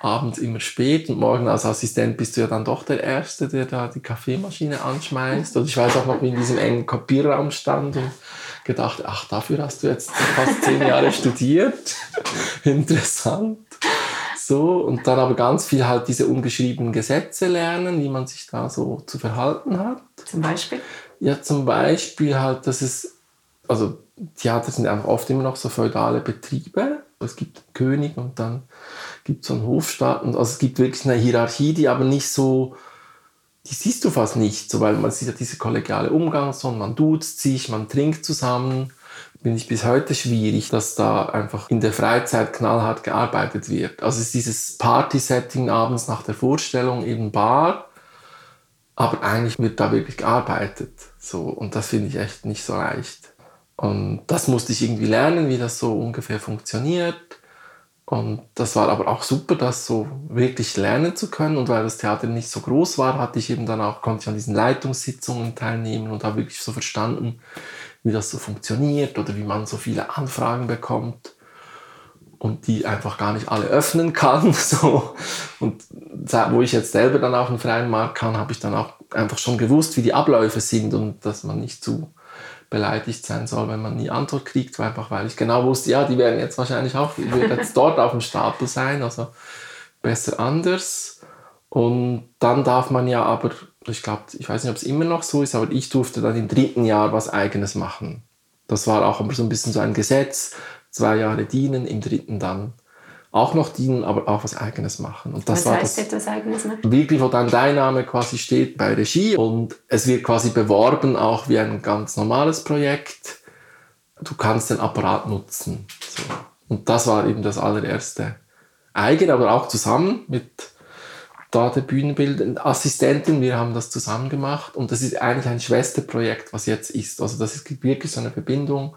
abends immer spät und morgen als Assistent bist du ja dann doch der Erste, der da die Kaffeemaschine anschmeißt. Und ich weiß auch noch, wie in diesem engen Kopierraum stand und gedacht, ach, dafür hast du jetzt fast zehn Jahre studiert. Interessant. So, und dann aber ganz viel halt diese ungeschriebenen Gesetze lernen, wie man sich da so zu verhalten hat. Zum Beispiel? Ja, zum Beispiel halt, dass es also Theater sind einfach oft immer noch so feudale Betriebe. Es gibt einen König und dann gibt so einen Hofstaat. Und also es gibt wirklich eine Hierarchie, die aber nicht so, die siehst du fast nicht, so, weil man sieht ja diese kollegiale Umgang, sondern man duzt sich, man trinkt zusammen. Bin ich bis heute schwierig, dass da einfach in der Freizeit knallhart gearbeitet wird. Also ist dieses Party-Setting abends nach der Vorstellung, eben Bar, aber eigentlich wird da wirklich gearbeitet. So, und das finde ich echt nicht so leicht. Und das musste ich irgendwie lernen, wie das so ungefähr funktioniert. Und das war aber auch super, das so wirklich lernen zu können. Und weil das Theater nicht so groß war, hatte ich eben dann auch, konnte ich an diesen Leitungssitzungen teilnehmen und habe wirklich so verstanden, wie das so funktioniert oder wie man so viele Anfragen bekommt. und die einfach gar nicht alle öffnen kann. So. Und wo ich jetzt selber dann auf den freien Markt kann, habe ich dann auch einfach schon gewusst, wie die Abläufe sind und dass man nicht zu beleidigt sein soll, wenn man nie Antwort kriegt, einfach weil ich genau wusste, ja, die werden jetzt wahrscheinlich auch jetzt dort auf dem Stapel sein, also besser anders. Und dann darf man ja aber, ich glaube, ich weiß nicht, ob es immer noch so ist, aber ich durfte dann im dritten Jahr was Eigenes machen. Das war auch immer so ein bisschen so ein Gesetz, zwei Jahre dienen, im dritten dann auch noch dienen, aber auch was Eigenes machen. Und das was war heißt das etwas Eigenes machen? Wirklich, wo dann dein Name quasi steht bei Regie und es wird quasi beworben auch wie ein ganz normales Projekt. Du kannst den Apparat nutzen. So. Und das war eben das allererste eigen, aber auch zusammen mit da der Bühnenbildassistentin. Wir haben das zusammen gemacht und das ist eigentlich ein Schwesterprojekt, was jetzt ist. Also das ist wirklich so eine Verbindung.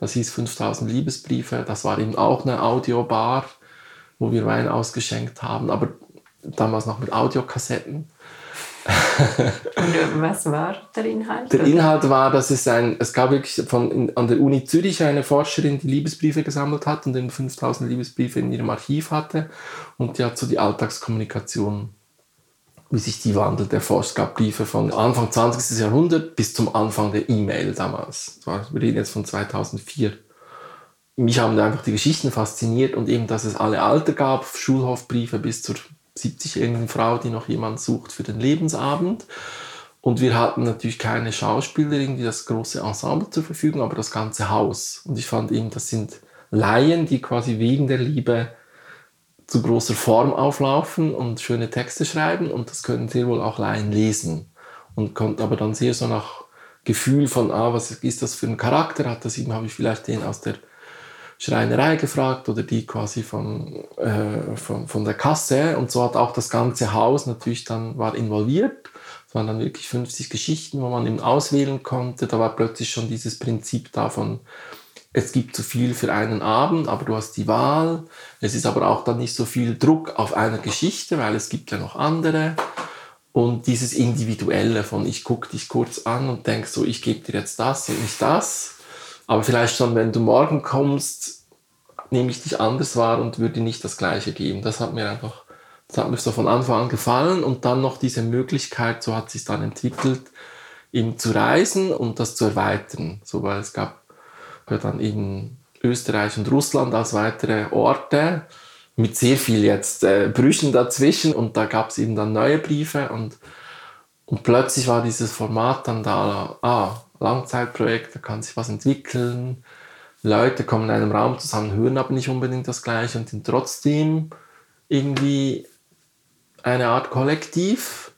Das hieß 5000 Liebesbriefe. Das war eben auch eine Audiobar wo wir Wein ausgeschenkt haben, aber damals noch mit Audiokassetten. Und was war der Inhalt? Der Inhalt war, dass es ein, es gab wirklich von, in, an der Uni Zürich eine Forscherin, die Liebesbriefe gesammelt hat und den 5000 Liebesbriefe in ihrem Archiv hatte und die hat so die Alltagskommunikation, wie sich die wandelt, erforscht. Es gab Briefe von Anfang 20. Jahrhundert bis zum Anfang der E-Mail damals. Wir reden jetzt von 2004 mich haben einfach die Geschichten fasziniert und eben, dass es alle Alter gab, Schulhofbriefe bis zur 70-jährigen Frau, die noch jemand sucht für den Lebensabend. Und wir hatten natürlich keine Schauspieler, irgendwie das große Ensemble zur Verfügung, aber das ganze Haus. Und ich fand eben, das sind Laien, die quasi wegen der Liebe zu großer Form auflaufen und schöne Texte schreiben. Und das können sehr wohl auch Laien lesen. Und konnten aber dann sehr so nach Gefühl von, ah, was ist das für ein Charakter? Hat das eben, habe ich vielleicht den aus der Schreinerei gefragt oder die quasi von, äh, von, von der Kasse. Und so hat auch das ganze Haus natürlich dann war involviert. Es waren dann wirklich 50 Geschichten, wo man eben auswählen konnte. Da war plötzlich schon dieses Prinzip davon, es gibt zu viel für einen Abend, aber du hast die Wahl. Es ist aber auch dann nicht so viel Druck auf einer Geschichte, weil es gibt ja noch andere. Und dieses Individuelle von ich gucke dich kurz an und denke so, ich gebe dir jetzt das und nicht das aber vielleicht schon, wenn du morgen kommst, nehme ich dich anders wahr und würde nicht das Gleiche geben. Das hat mir einfach, das hat mir so von Anfang an gefallen und dann noch diese Möglichkeit, so hat sich dann entwickelt, eben zu reisen und das zu erweitern. So, weil es gab ja dann eben Österreich und Russland als weitere Orte mit sehr viel jetzt äh, Brüchen dazwischen und da gab es eben dann neue Briefe und, und plötzlich war dieses Format dann da, ah, Langzeitprojekt, da kann sich was entwickeln. Leute kommen in einem Raum zusammen, hören aber nicht unbedingt das Gleiche und sind trotzdem irgendwie eine Art Kollektiv.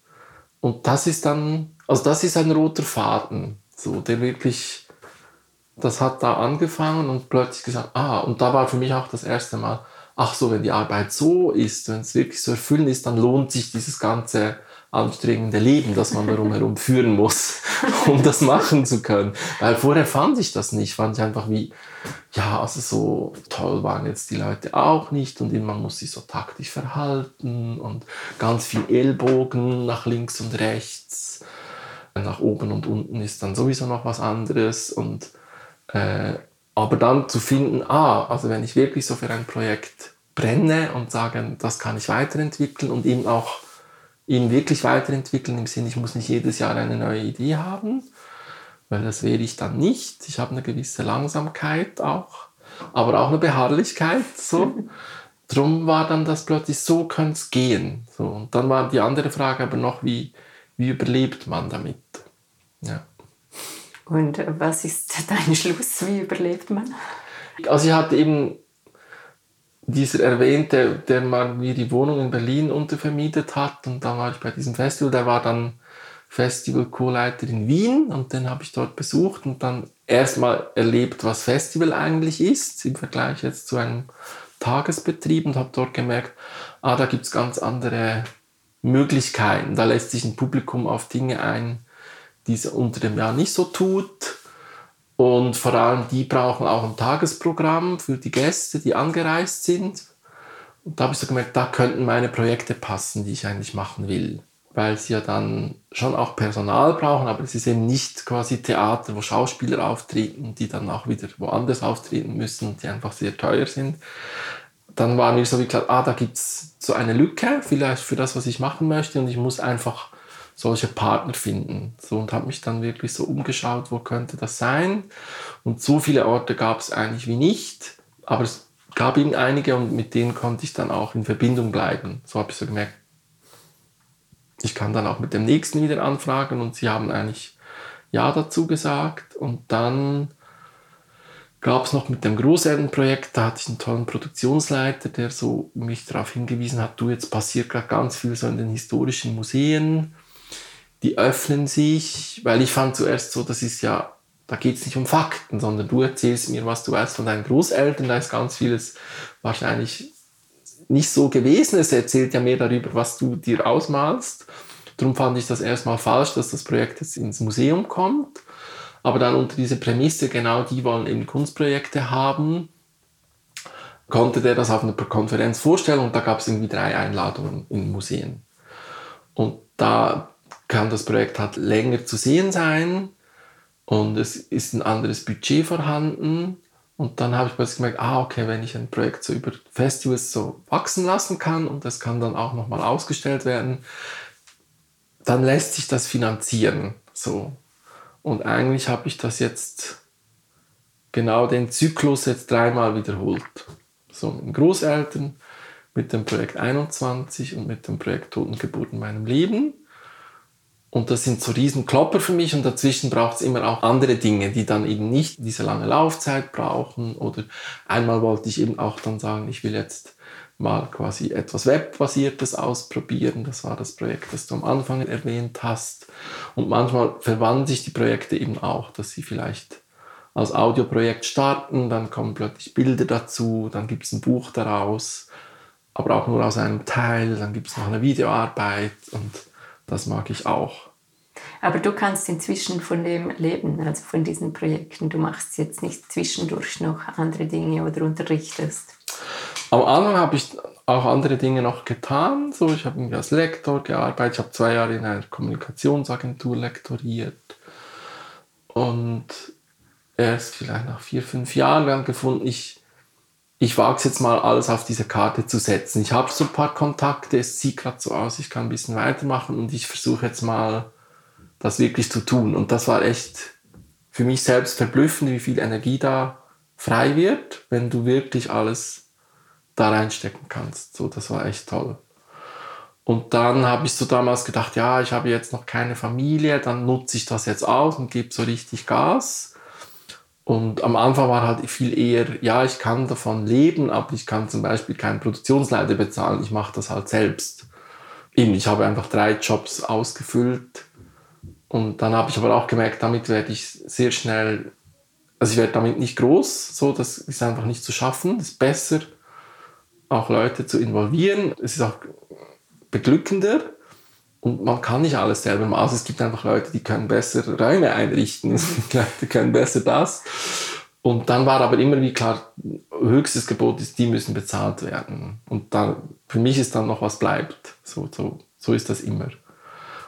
Und das ist dann, also das ist ein roter Faden, so, der wirklich, das hat da angefangen und plötzlich gesagt, ah, und da war für mich auch das erste Mal, ach so, wenn die Arbeit so ist, wenn es wirklich so erfüllend ist, dann lohnt sich dieses ganze anstrengende Leben, das man darum herum führen muss, um das machen zu können. Weil vorher fand ich das nicht, fand ich einfach wie, ja, also so toll waren jetzt die Leute auch nicht und man muss sich so taktisch verhalten und ganz viel Ellbogen nach links und rechts, nach oben und unten ist dann sowieso noch was anderes und äh, aber dann zu finden, ah, also wenn ich wirklich so für ein Projekt brenne und sage, das kann ich weiterentwickeln und eben auch ihn wirklich weiterentwickeln im Sinne, ich muss nicht jedes Jahr eine neue Idee haben, weil das wäre ich dann nicht. Ich habe eine gewisse Langsamkeit auch, aber auch eine Beharrlichkeit. So. Drum war dann das plötzlich, so könnte es gehen. So. Und dann war die andere Frage aber noch, wie, wie überlebt man damit? Ja. Und was ist dein Schluss? Wie überlebt man? Also ich hatte eben dieser erwähnte, der mal mir die Wohnung in Berlin untervermietet hat und dann war ich bei diesem Festival, der war dann Festival-Co-Leiter in Wien und den habe ich dort besucht und dann erstmal erlebt, was Festival eigentlich ist im Vergleich jetzt zu einem Tagesbetrieb und habe dort gemerkt, ah, da gibt es ganz andere Möglichkeiten. Da lässt sich ein Publikum auf Dinge ein, die es unter dem Jahr nicht so tut. Und vor allem die brauchen auch ein Tagesprogramm für die Gäste, die angereist sind. Und da habe ich so gemerkt, da könnten meine Projekte passen, die ich eigentlich machen will. Weil sie ja dann schon auch Personal brauchen, aber es ist eben nicht quasi Theater, wo Schauspieler auftreten, die dann auch wieder woanders auftreten müssen, die einfach sehr teuer sind. dann war mir so wie klar, ah, da gibt es so eine Lücke, vielleicht für das, was ich machen möchte, und ich muss einfach solche Partner finden. So, und habe mich dann wirklich so umgeschaut, wo könnte das sein. Und so viele Orte gab es eigentlich wie nicht, aber es gab eben einige und mit denen konnte ich dann auch in Verbindung bleiben. So habe ich so gemerkt, ich kann dann auch mit dem nächsten wieder anfragen und sie haben eigentlich Ja dazu gesagt. Und dann gab es noch mit dem Großelternprojekt, da hatte ich einen tollen Produktionsleiter, der so mich darauf hingewiesen hat, du, jetzt passiert gerade ganz viel so in den historischen Museen die öffnen sich, weil ich fand zuerst so, das ist ja, da geht es nicht um Fakten, sondern du erzählst mir, was du weißt von deinen Großeltern, da ist ganz vieles wahrscheinlich nicht so gewesen. Es erzählt ja mehr darüber, was du dir ausmalst. Darum fand ich das erstmal falsch, dass das Projekt jetzt ins Museum kommt. Aber dann unter dieser Prämisse, genau die wollen eben Kunstprojekte haben, konnte der das auf einer Konferenz vorstellen und da gab es irgendwie drei Einladungen in Museen. Und da kann das Projekt halt länger zu sehen sein und es ist ein anderes Budget vorhanden. Und dann habe ich plötzlich gemerkt, ah, okay, wenn ich ein Projekt so über Festivals so wachsen lassen kann und das kann dann auch nochmal ausgestellt werden, dann lässt sich das finanzieren. So. Und eigentlich habe ich das jetzt genau den Zyklus jetzt dreimal wiederholt. So mit Großeltern, mit dem Projekt 21 und mit dem Projekt Totengeburt in meinem Leben. Und das sind so riesen Klopper für mich und dazwischen braucht es immer auch andere Dinge, die dann eben nicht diese lange Laufzeit brauchen. Oder einmal wollte ich eben auch dann sagen, ich will jetzt mal quasi etwas Webbasiertes ausprobieren. Das war das Projekt, das du am Anfang erwähnt hast. Und manchmal verwandeln sich die Projekte eben auch, dass sie vielleicht als Audioprojekt starten, dann kommen plötzlich Bilder dazu, dann gibt es ein Buch daraus, aber auch nur aus einem Teil, dann gibt es noch eine Videoarbeit und das mag ich auch. Aber du kannst inzwischen von dem leben, also von diesen Projekten. Du machst jetzt nicht zwischendurch noch andere Dinge oder unterrichtest. Am Anfang habe ich auch andere Dinge noch getan. So, ich habe als Lektor gearbeitet. Ich habe zwei Jahre in einer Kommunikationsagentur lektoriert. Und erst vielleicht nach vier, fünf Jahren dann gefunden, ich ich wage es jetzt mal alles auf diese Karte zu setzen. Ich habe so ein paar Kontakte, es sieht gerade so aus, ich kann ein bisschen weitermachen und ich versuche jetzt mal das wirklich zu tun. Und das war echt für mich selbst verblüffend, wie viel Energie da frei wird, wenn du wirklich alles da reinstecken kannst. So, das war echt toll. Und dann habe ich so damals gedacht, ja, ich habe jetzt noch keine Familie, dann nutze ich das jetzt aus und gebe so richtig Gas. Und am Anfang war halt viel eher, ja, ich kann davon leben, aber ich kann zum Beispiel keinen Produktionsleiter bezahlen, ich mache das halt selbst. Eben, ich habe einfach drei Jobs ausgefüllt und dann habe ich aber auch gemerkt, damit werde ich sehr schnell, also ich werde damit nicht groß, so, das ist einfach nicht zu schaffen. Es ist besser, auch Leute zu involvieren. Es ist auch beglückender. Und man kann nicht alles selber machen. Also es gibt einfach Leute, die können besser Räume einrichten, es gibt Leute, die können besser das. Und dann war aber immer wie klar, höchstes Gebot ist, die müssen bezahlt werden. Und dann, für mich ist dann noch was bleibt. So, so, so ist das immer.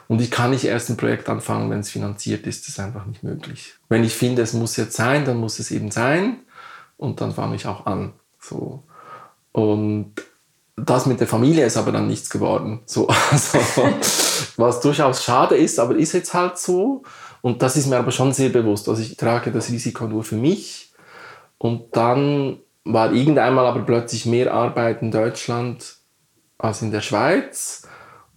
Und ich kann nicht erst ein Projekt anfangen, wenn es finanziert ist. Das ist einfach nicht möglich. Wenn ich finde, es muss jetzt sein, dann muss es eben sein. Und dann fange ich auch an. So. Und das mit der Familie ist aber dann nichts geworden. So, also, was durchaus schade ist, aber ist jetzt halt so. Und das ist mir aber schon sehr bewusst. Also ich trage das Risiko nur für mich. Und dann war irgendeinmal aber plötzlich mehr Arbeit in Deutschland als in der Schweiz.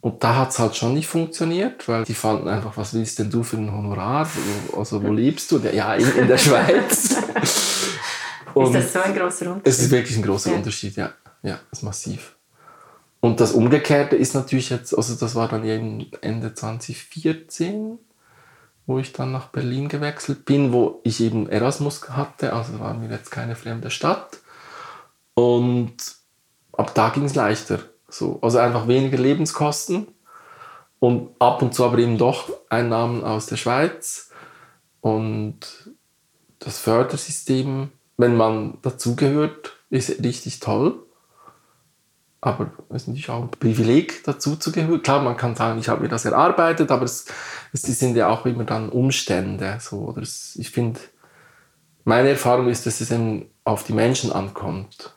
Und da hat es halt schon nicht funktioniert, weil die fanden einfach, was willst denn du für ein Honorar? Also wo lebst du? Ja, in, in der Schweiz. Ist das so ein großer Unterschied? Es ist wirklich ein großer ja. Unterschied, ja. Ja, ist massiv. Und das Umgekehrte ist natürlich jetzt, also das war dann eben Ende 2014, wo ich dann nach Berlin gewechselt bin, wo ich eben Erasmus hatte, also war mir jetzt keine fremde Stadt. Und ab da ging es leichter. So. Also einfach weniger Lebenskosten und ab und zu aber eben doch Einnahmen aus der Schweiz. Und das Fördersystem, wenn man dazugehört, ist richtig toll. Aber es ist natürlich auch ein Privileg, dazu zu gehören. Klar, man kann sagen, ich habe mir das erarbeitet, aber es, es sind ja auch immer dann Umstände. So, oder es, ich finde, meine Erfahrung ist, dass es eben auf die Menschen ankommt.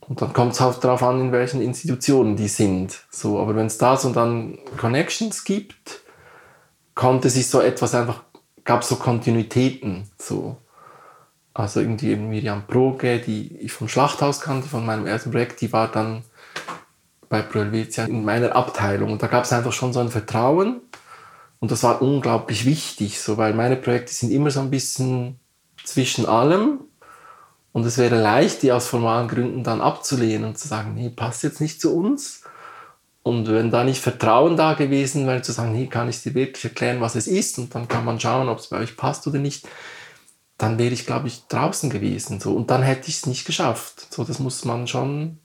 Und dann kommt es halt darauf an, in welchen Institutionen die sind. So, aber wenn es da so dann Connections gibt, konnte sich so etwas einfach, gab so Kontinuitäten. So. Also irgendwie eben Miriam Proge, die ich vom Schlachthaus kannte, von meinem ersten Projekt, die war dann bei Pro Helvetia in meiner Abteilung. Und da gab es einfach schon so ein Vertrauen. Und das war unglaublich wichtig, so, weil meine Projekte sind immer so ein bisschen zwischen allem. Und es wäre leicht, die aus formalen Gründen dann abzulehnen und zu sagen, nee, passt jetzt nicht zu uns. Und wenn da nicht Vertrauen da gewesen wäre, zu sagen, nee, kann ich dir wirklich erklären, was es ist, und dann kann man schauen, ob es bei euch passt oder nicht, dann wäre ich, glaube ich, draußen gewesen. So. Und dann hätte ich es nicht geschafft. So, das muss man schon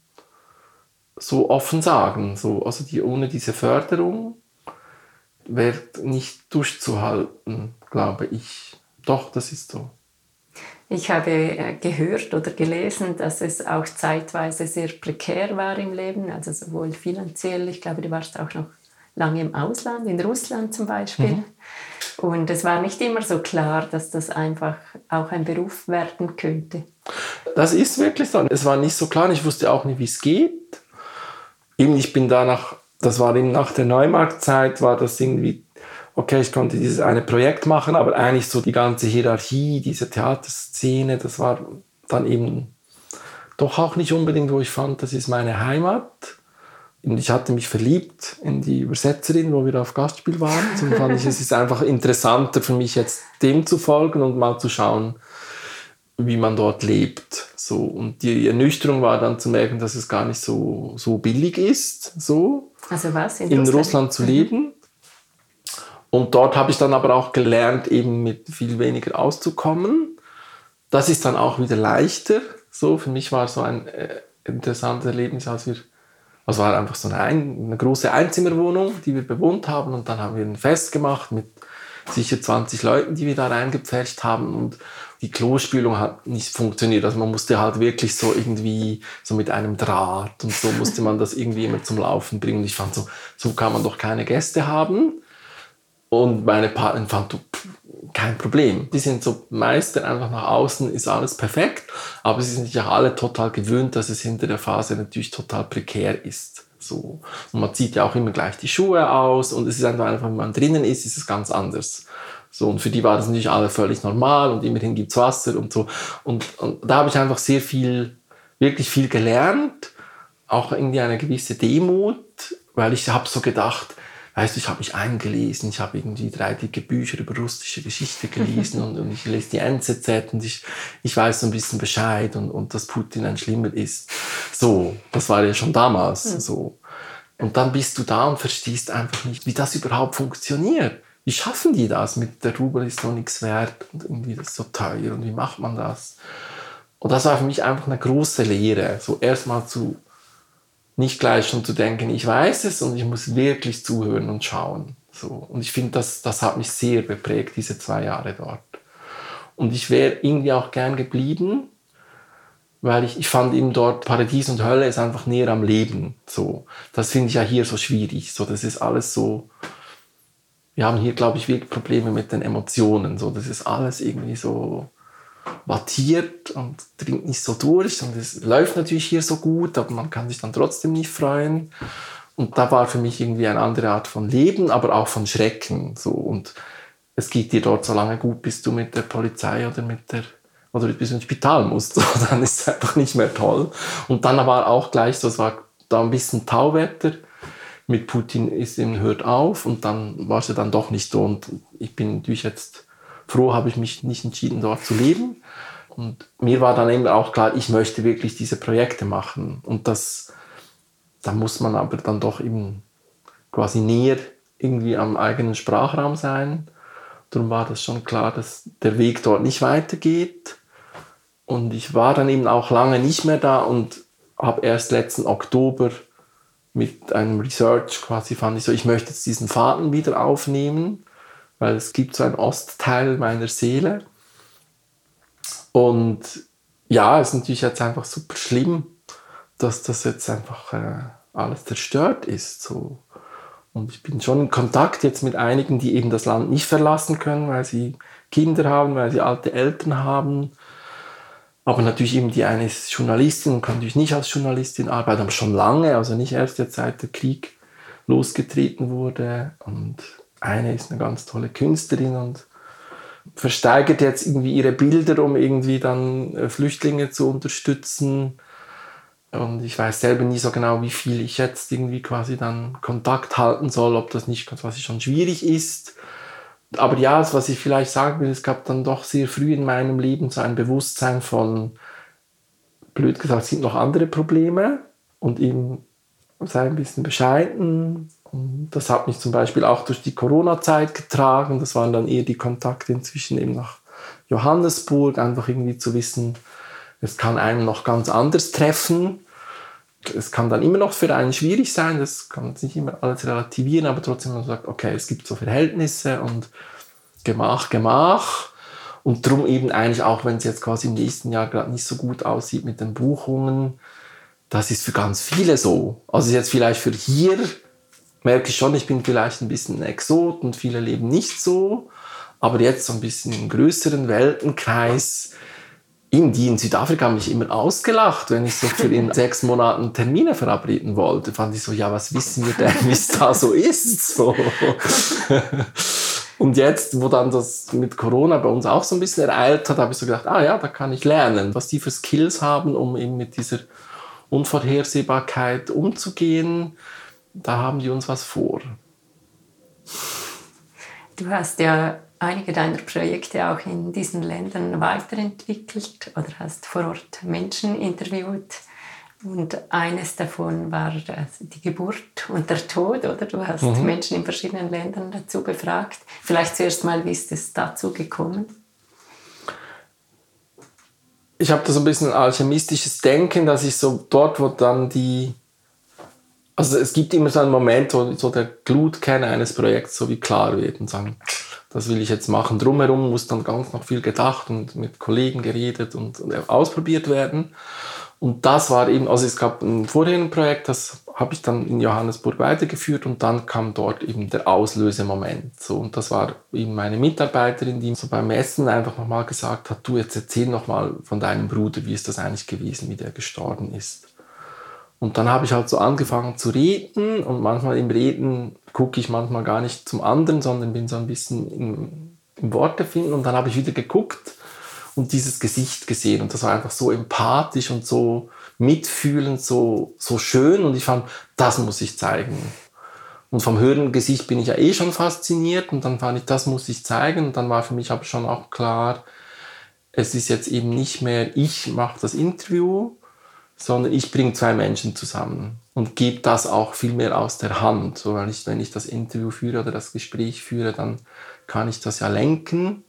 so offen sagen. So, also die, ohne diese Förderung wäre nicht durchzuhalten, glaube ich. Doch, das ist so. Ich habe äh, gehört oder gelesen, dass es auch zeitweise sehr prekär war im Leben, also sowohl finanziell, ich glaube, du warst auch noch lange im Ausland, in Russland zum Beispiel. Mhm. Und es war nicht immer so klar, dass das einfach auch ein Beruf werden könnte. Das ist wirklich so. Es war nicht so klar, ich wusste auch nicht, wie es geht. Eben, ich bin danach, das war eben nach der Neumarktzeit, war das irgendwie okay, ich konnte dieses eine Projekt machen, aber eigentlich so die ganze Hierarchie, diese Theaterszene, das war dann eben doch auch nicht unbedingt, wo ich fand, das ist meine Heimat. Und ich hatte mich verliebt in die Übersetzerin, wo wir auf Gastspiel waren. So fand ich, es ist einfach interessanter für mich jetzt dem zu folgen und mal zu schauen, wie man dort lebt. So. Und die Ernüchterung war dann zu merken, dass es gar nicht so, so billig ist, so also was, in, in Russland? Russland zu leben. Und dort habe ich dann aber auch gelernt, eben mit viel weniger auszukommen. Das ist dann auch wieder leichter. So, für mich war so ein äh, interessantes Erlebnis, als wir, also war einfach so eine, eine große Einzimmerwohnung, die wir bewohnt haben und dann haben wir ein Fest gemacht mit sicher 20 Leuten, die wir da reingepfercht haben und die Klospülung hat nicht funktioniert. Also man musste halt wirklich so irgendwie so mit einem Draht und so musste man das irgendwie immer zum Laufen bringen. Und ich fand so, so kann man doch keine Gäste haben. Und meine Partnerin fand, du, kein Problem. Die sind so Meister, einfach nach außen ist alles perfekt, aber sie sind sich ja alle total gewöhnt, dass es hinter der Phase natürlich total prekär ist. So. Und man zieht ja auch immer gleich die Schuhe aus und es ist einfach, wenn man drinnen ist, ist es ganz anders. So, und für die war das natürlich alle völlig normal und immerhin gibt es Wasser und so. Und, und da habe ich einfach sehr viel, wirklich viel gelernt, auch irgendwie eine gewisse Demut, weil ich habe so gedacht, weißt du, ich habe mich eingelesen, ich habe irgendwie drei dicke Bücher über russische Geschichte gelesen und, und, ich lese die NZZ und ich, ich weiß so ein bisschen Bescheid und, und dass Putin ein Schlimmer ist. So, das war ja schon damals mhm. so. Und dann bist du da und verstehst einfach nicht, wie das überhaupt funktioniert. Wie schaffen die das? Mit der Rubel ist noch nichts wert und irgendwie das ist so teuer und wie macht man das? Und das war für mich einfach eine große Lehre. So erstmal zu nicht gleich schon zu denken, ich weiß es und ich muss wirklich zuhören und schauen. So. Und ich finde, das, das hat mich sehr beprägt, diese zwei Jahre dort. Und ich wäre irgendwie auch gern geblieben, weil ich, ich fand eben dort Paradies und Hölle ist einfach näher am Leben. So. Das finde ich ja hier so schwierig. So, das ist alles so, wir haben hier, glaube ich, wirklich Probleme mit den Emotionen. So, das ist alles irgendwie so, wattiert und dringt nicht so durch und es läuft natürlich hier so gut, aber man kann sich dann trotzdem nicht freuen. Und da war für mich irgendwie eine andere Art von Leben, aber auch von Schrecken. So. Und es geht dir dort so lange gut, bis du mit der Polizei oder mit der oder bis du ins Spital musst. So, dann ist es einfach nicht mehr toll. Und dann war auch gleich so, es war da ein bisschen Tauwetter. Mit Putin ist eben hört auf und dann war ja dann doch nicht so. Und ich bin natürlich jetzt froh habe ich mich nicht entschieden, dort zu leben. Und mir war dann eben auch klar, ich möchte wirklich diese Projekte machen. Und das, da muss man aber dann doch eben quasi näher irgendwie am eigenen Sprachraum sein. Darum war das schon klar, dass der Weg dort nicht weitergeht. Und ich war dann eben auch lange nicht mehr da und habe erst letzten Oktober mit einem Research quasi fand ich so, ich möchte jetzt diesen Faden wieder aufnehmen weil es gibt so einen Ostteil meiner Seele. Und ja, es ist natürlich jetzt einfach super schlimm, dass das jetzt einfach äh, alles zerstört ist. So. Und ich bin schon in Kontakt jetzt mit einigen, die eben das Land nicht verlassen können, weil sie Kinder haben, weil sie alte Eltern haben. Aber natürlich eben die eine ist Journalistin und kann natürlich nicht als Journalistin arbeiten, aber schon lange, also nicht erst jetzt seit der Krieg losgetreten wurde. Und eine ist eine ganz tolle Künstlerin und versteigert jetzt irgendwie ihre Bilder, um irgendwie dann äh, Flüchtlinge zu unterstützen. Und ich weiß selber nie so genau, wie viel ich jetzt irgendwie quasi dann Kontakt halten soll, ob das nicht quasi schon schwierig ist. Aber ja, was ich vielleicht sagen will, es gab dann doch sehr früh in meinem Leben so ein Bewusstsein von, blöd gesagt, es sind noch andere Probleme und eben sei ein bisschen bescheiden. Das hat mich zum Beispiel auch durch die Corona-Zeit getragen. Das waren dann eher die Kontakte inzwischen eben nach Johannesburg, einfach irgendwie zu wissen, es kann einen noch ganz anders treffen. Es kann dann immer noch für einen schwierig sein, das kann man nicht immer alles relativieren, aber trotzdem man sagt, okay, es gibt so Verhältnisse und Gemach, Gemach. Und darum eben eigentlich auch, wenn es jetzt quasi im nächsten Jahr gerade nicht so gut aussieht mit den Buchungen, das ist für ganz viele so. Also jetzt vielleicht für hier merke ich schon, ich bin vielleicht ein bisschen ein Exot und viele leben nicht so. Aber jetzt so ein bisschen im größeren Weltenkreis, in die in Südafrika haben mich immer ausgelacht, wenn ich so für in sechs Monaten Termine verabreden wollte. Fand ich so, ja, was wissen wir denn, wie es da so ist? So. Und jetzt, wo dann das mit Corona bei uns auch so ein bisschen ereilt hat, habe ich so gedacht, ah ja, da kann ich lernen, was die für Skills haben, um eben mit dieser Unvorhersehbarkeit umzugehen, da haben die uns was vor. Du hast ja einige deiner Projekte auch in diesen Ländern weiterentwickelt oder hast vor Ort Menschen interviewt. Und eines davon war die Geburt und der Tod, oder? Du hast mhm. Menschen in verschiedenen Ländern dazu befragt. Vielleicht zuerst mal, wie ist es dazu gekommen? ich habe da so ein bisschen ein alchemistisches Denken, dass ich so dort, wo dann die, also es gibt immer so einen Moment, wo so der Glutkern eines Projekts so wie klar wird und sagen, das will ich jetzt machen. Drumherum muss dann ganz noch viel gedacht und mit Kollegen geredet und, und ausprobiert werden. Und das war eben, also es gab ein vorheriges Projekt, das habe ich dann in Johannesburg weitergeführt und dann kam dort eben der Auslösemoment. So, und das war eben meine Mitarbeiterin, die so beim Essen einfach nochmal gesagt hat, du jetzt erzähl nochmal von deinem Bruder, wie ist das eigentlich gewesen, wie der gestorben ist. Und dann habe ich halt so angefangen zu reden und manchmal im Reden gucke ich manchmal gar nicht zum anderen, sondern bin so ein bisschen im, im Worte finden und dann habe ich wieder geguckt und dieses Gesicht gesehen. Und das war einfach so empathisch und so mitfühlend, so, so schön. Und ich fand, das muss ich zeigen. Und vom Hörengesicht bin ich ja eh schon fasziniert. Und dann fand ich, das muss ich zeigen. Und dann war für mich aber schon auch klar, es ist jetzt eben nicht mehr, ich mache das Interview, sondern ich bringe zwei Menschen zusammen und gebe das auch viel mehr aus der Hand. So, weil ich, wenn ich das Interview führe oder das Gespräch führe, dann kann ich das ja lenken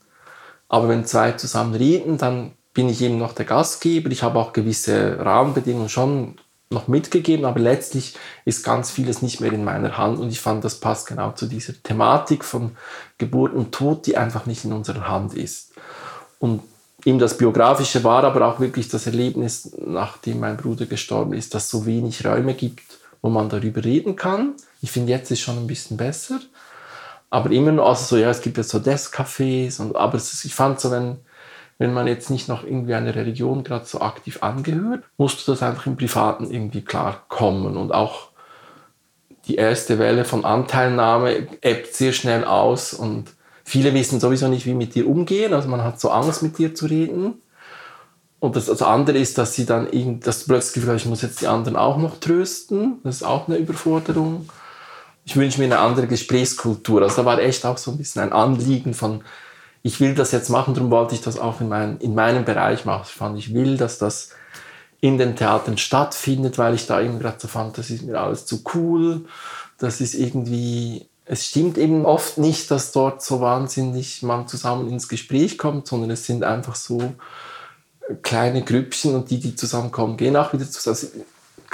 aber wenn zwei zusammen reden, dann bin ich eben noch der Gastgeber. Ich habe auch gewisse Rahmenbedingungen schon noch mitgegeben, aber letztlich ist ganz vieles nicht mehr in meiner Hand und ich fand, das passt genau zu dieser Thematik von Geburt und Tod, die einfach nicht in unserer Hand ist. Und eben das Biografische war aber auch wirklich das Erlebnis, nachdem mein Bruder gestorben ist, dass es so wenig Räume gibt, wo man darüber reden kann. Ich finde, jetzt ist schon ein bisschen besser. Aber immer noch, also so, ja, es gibt ja so Desk-Cafés, und, aber ist, ich fand so, wenn, wenn man jetzt nicht noch irgendwie einer Religion gerade so aktiv angehört, musst du das einfach im Privaten irgendwie klar kommen und auch die erste Welle von Anteilnahme ebbt sehr schnell aus und viele wissen sowieso nicht, wie mit dir umgehen, also man hat so Angst, mit dir zu reden. Und das, das andere ist, dass sie dann irgendwie, das plötzlich Gefühl ich muss jetzt die anderen auch noch trösten. Das ist auch eine Überforderung ich wünsche mir eine andere Gesprächskultur. Also da war echt auch so ein bisschen ein Anliegen von, ich will das jetzt machen, darum wollte ich das auch in, mein, in meinem Bereich machen. Ich fand, ich will, dass das in den Theatern stattfindet, weil ich da eben gerade so fand, das ist mir alles zu cool. Das ist irgendwie, es stimmt eben oft nicht, dass dort so wahnsinnig man zusammen ins Gespräch kommt, sondern es sind einfach so kleine Grüppchen und die, die zusammenkommen, gehen auch wieder zusammen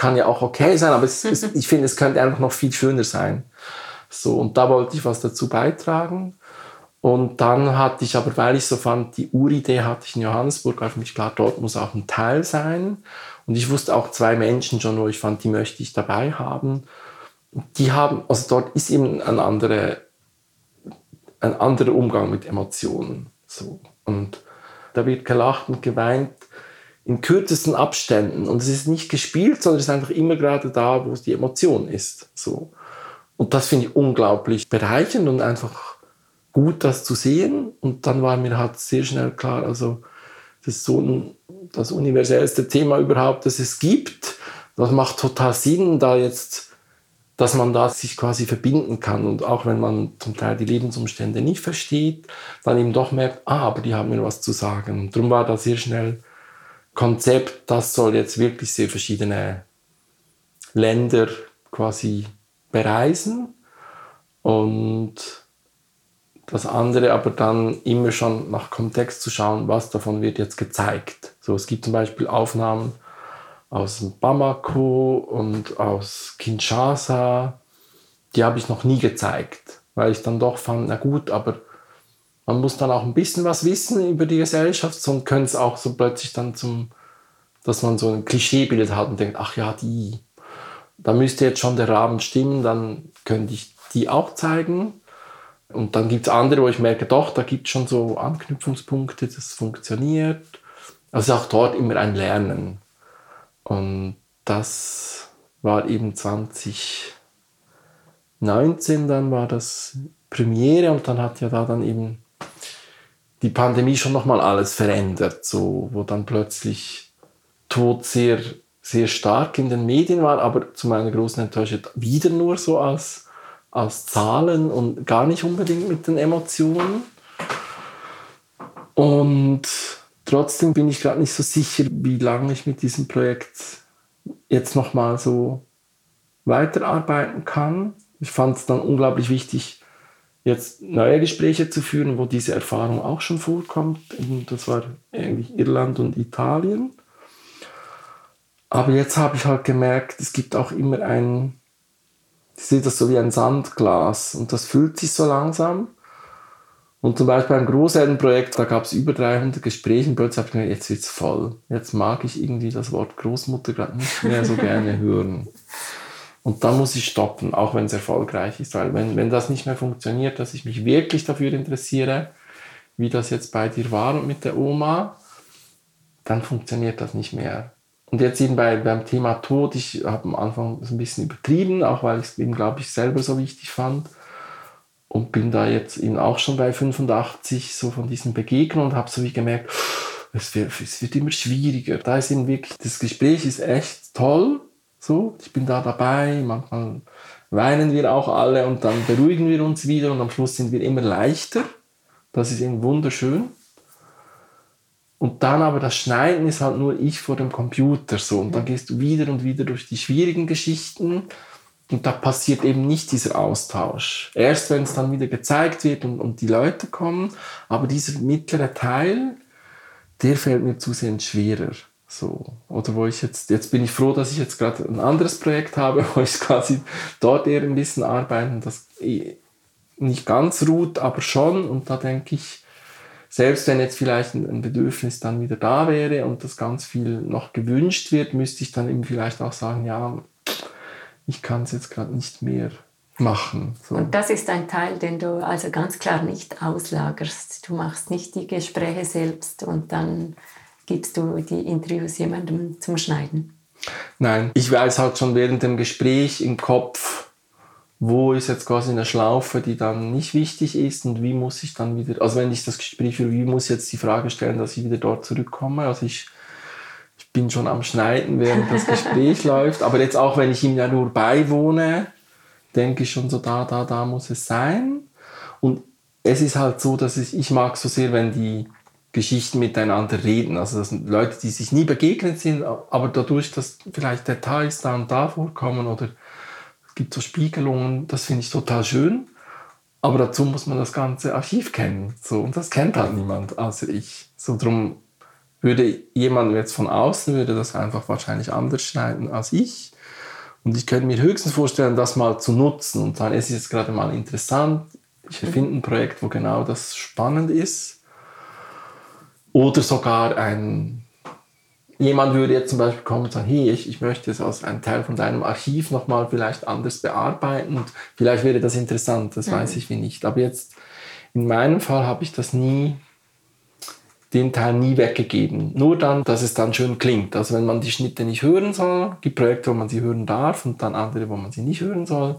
kann ja auch okay sein, aber es, es, ich finde, es könnte einfach noch viel schöner sein. So, und da wollte ich was dazu beitragen. Und dann hatte ich aber, weil ich so fand, die Uridee hatte ich in Johannesburg, war für mich klar, dort muss auch ein Teil sein. Und ich wusste auch zwei Menschen schon, wo ich fand, die möchte ich dabei haben. Die haben, also dort ist eben ein anderer, ein anderer Umgang mit Emotionen. So. Und da wird gelacht und geweint in kürzesten Abständen. Und es ist nicht gespielt, sondern es ist einfach immer gerade da, wo die Emotion ist. So. Und das finde ich unglaublich bereichernd und einfach gut, das zu sehen. Und dann war mir halt sehr schnell klar, also das ist so ein, das universellste Thema überhaupt, das es gibt. Das macht total Sinn, da jetzt dass man da sich quasi verbinden kann und auch wenn man zum Teil die Lebensumstände nicht versteht, dann eben doch merkt, ah, aber die haben mir was zu sagen. Und darum war da sehr schnell Konzept, das soll jetzt wirklich sehr verschiedene Länder quasi bereisen und das andere aber dann immer schon nach Kontext zu schauen, was davon wird jetzt gezeigt. So, es gibt zum Beispiel Aufnahmen aus Bamako und aus Kinshasa, die habe ich noch nie gezeigt, weil ich dann doch fand, na gut, aber man muss dann auch ein bisschen was wissen über die Gesellschaft, sonst könnte es auch so plötzlich dann zum, dass man so ein Klischeebild hat und denkt, ach ja, die, da müsste jetzt schon der Rahmen stimmen, dann könnte ich die auch zeigen. Und dann gibt es andere, wo ich merke, doch, da gibt es schon so Anknüpfungspunkte, das funktioniert. Also auch dort immer ein Lernen. Und das war eben 2019, dann war das Premiere und dann hat ja da dann eben die Pandemie schon nochmal alles verändert, so, wo dann plötzlich Tod sehr, sehr stark in den Medien war, aber zu meiner großen Enttäuschung wieder nur so als, als Zahlen und gar nicht unbedingt mit den Emotionen. Und Trotzdem bin ich gerade nicht so sicher, wie lange ich mit diesem Projekt jetzt nochmal so weiterarbeiten kann. Ich fand es dann unglaublich wichtig, jetzt neue Gespräche zu führen, wo diese Erfahrung auch schon vorkommt. Das war eigentlich Irland und Italien. Aber jetzt habe ich halt gemerkt, es gibt auch immer ein, ich sehe das so wie ein Sandglas und das füllt sich so langsam. Und zum Beispiel beim Großelternprojekt, da gab es über 300 Gespräche und plötzlich habe ich gedacht, jetzt wird es voll. Jetzt mag ich irgendwie das Wort Großmutter gerade nicht mehr so gerne hören. Und dann muss ich stoppen, auch wenn es erfolgreich ist. Weil wenn, wenn das nicht mehr funktioniert, dass ich mich wirklich dafür interessiere, wie das jetzt bei dir war und mit der Oma, dann funktioniert das nicht mehr. Und jetzt eben bei, beim Thema Tod, ich habe am Anfang so ein bisschen übertrieben, auch weil ich es eben, glaube ich, selber so wichtig fand und bin da jetzt eben auch schon bei 85 so von diesen Begegnungen und habe so wie gemerkt, es wird, es wird immer schwieriger. Da ist eben wirklich, das Gespräch ist echt toll, so, ich bin da dabei, manchmal weinen wir auch alle und dann beruhigen wir uns wieder und am Schluss sind wir immer leichter. Das ist eben wunderschön. Und dann aber das Schneiden ist halt nur ich vor dem Computer so. Und dann gehst du wieder und wieder durch die schwierigen Geschichten und da passiert eben nicht dieser Austausch. Erst wenn es dann wieder gezeigt wird und, und die Leute kommen, aber dieser mittlere Teil, der fällt mir zusehends schwerer. So. Oder wo ich jetzt, jetzt bin ich froh, dass ich jetzt gerade ein anderes Projekt habe, wo ich quasi dort eher ein bisschen arbeite und das nicht ganz ruht, aber schon. Und da denke ich, selbst wenn jetzt vielleicht ein Bedürfnis dann wieder da wäre und das ganz viel noch gewünscht wird, müsste ich dann eben vielleicht auch sagen, ja, ich kann es jetzt gerade nicht mehr machen. So. Und das ist ein Teil, den du also ganz klar nicht auslagerst. Du machst nicht die Gespräche selbst und dann gibst du die Interviews jemandem zum Schneiden. Nein, ich weiß halt schon während dem Gespräch im Kopf, wo ist jetzt quasi eine Schlaufe, die dann nicht wichtig ist und wie muss ich dann wieder, also wenn ich das Gespräch führe, wie muss ich jetzt die Frage stellen, dass ich wieder dort zurückkomme. Also ich bin schon am Schneiden, während das Gespräch läuft. Aber jetzt auch, wenn ich ihm ja nur beiwohne, denke ich schon so, da, da, da muss es sein. Und es ist halt so, dass ich, ich mag so sehr, wenn die Geschichten miteinander reden. Also das sind Leute, die sich nie begegnet sind, aber dadurch, dass vielleicht Details da und da vorkommen oder es gibt so Spiegelungen, das finde ich total schön. Aber dazu muss man das ganze Archiv kennen. So, und das kennt halt niemand außer ich. So drum würde jemand jetzt von außen, würde das einfach wahrscheinlich anders schneiden als ich. Und ich könnte mir höchstens vorstellen, das mal zu nutzen und sagen, es ist jetzt gerade mal interessant, ich erfinde ein Projekt, wo genau das spannend ist. Oder sogar ein, jemand würde jetzt zum Beispiel kommen und sagen, hey, ich, ich möchte es als einen Teil von deinem Archiv nochmal vielleicht anders bearbeiten und vielleicht wäre das interessant, das mhm. weiß ich wie nicht. Aber jetzt in meinem Fall habe ich das nie den Teil nie weggegeben. Nur dann, dass es dann schön klingt. Also wenn man die Schnitte nicht hören soll, gibt Projekte, wo man sie hören darf und dann andere, wo man sie nicht hören soll,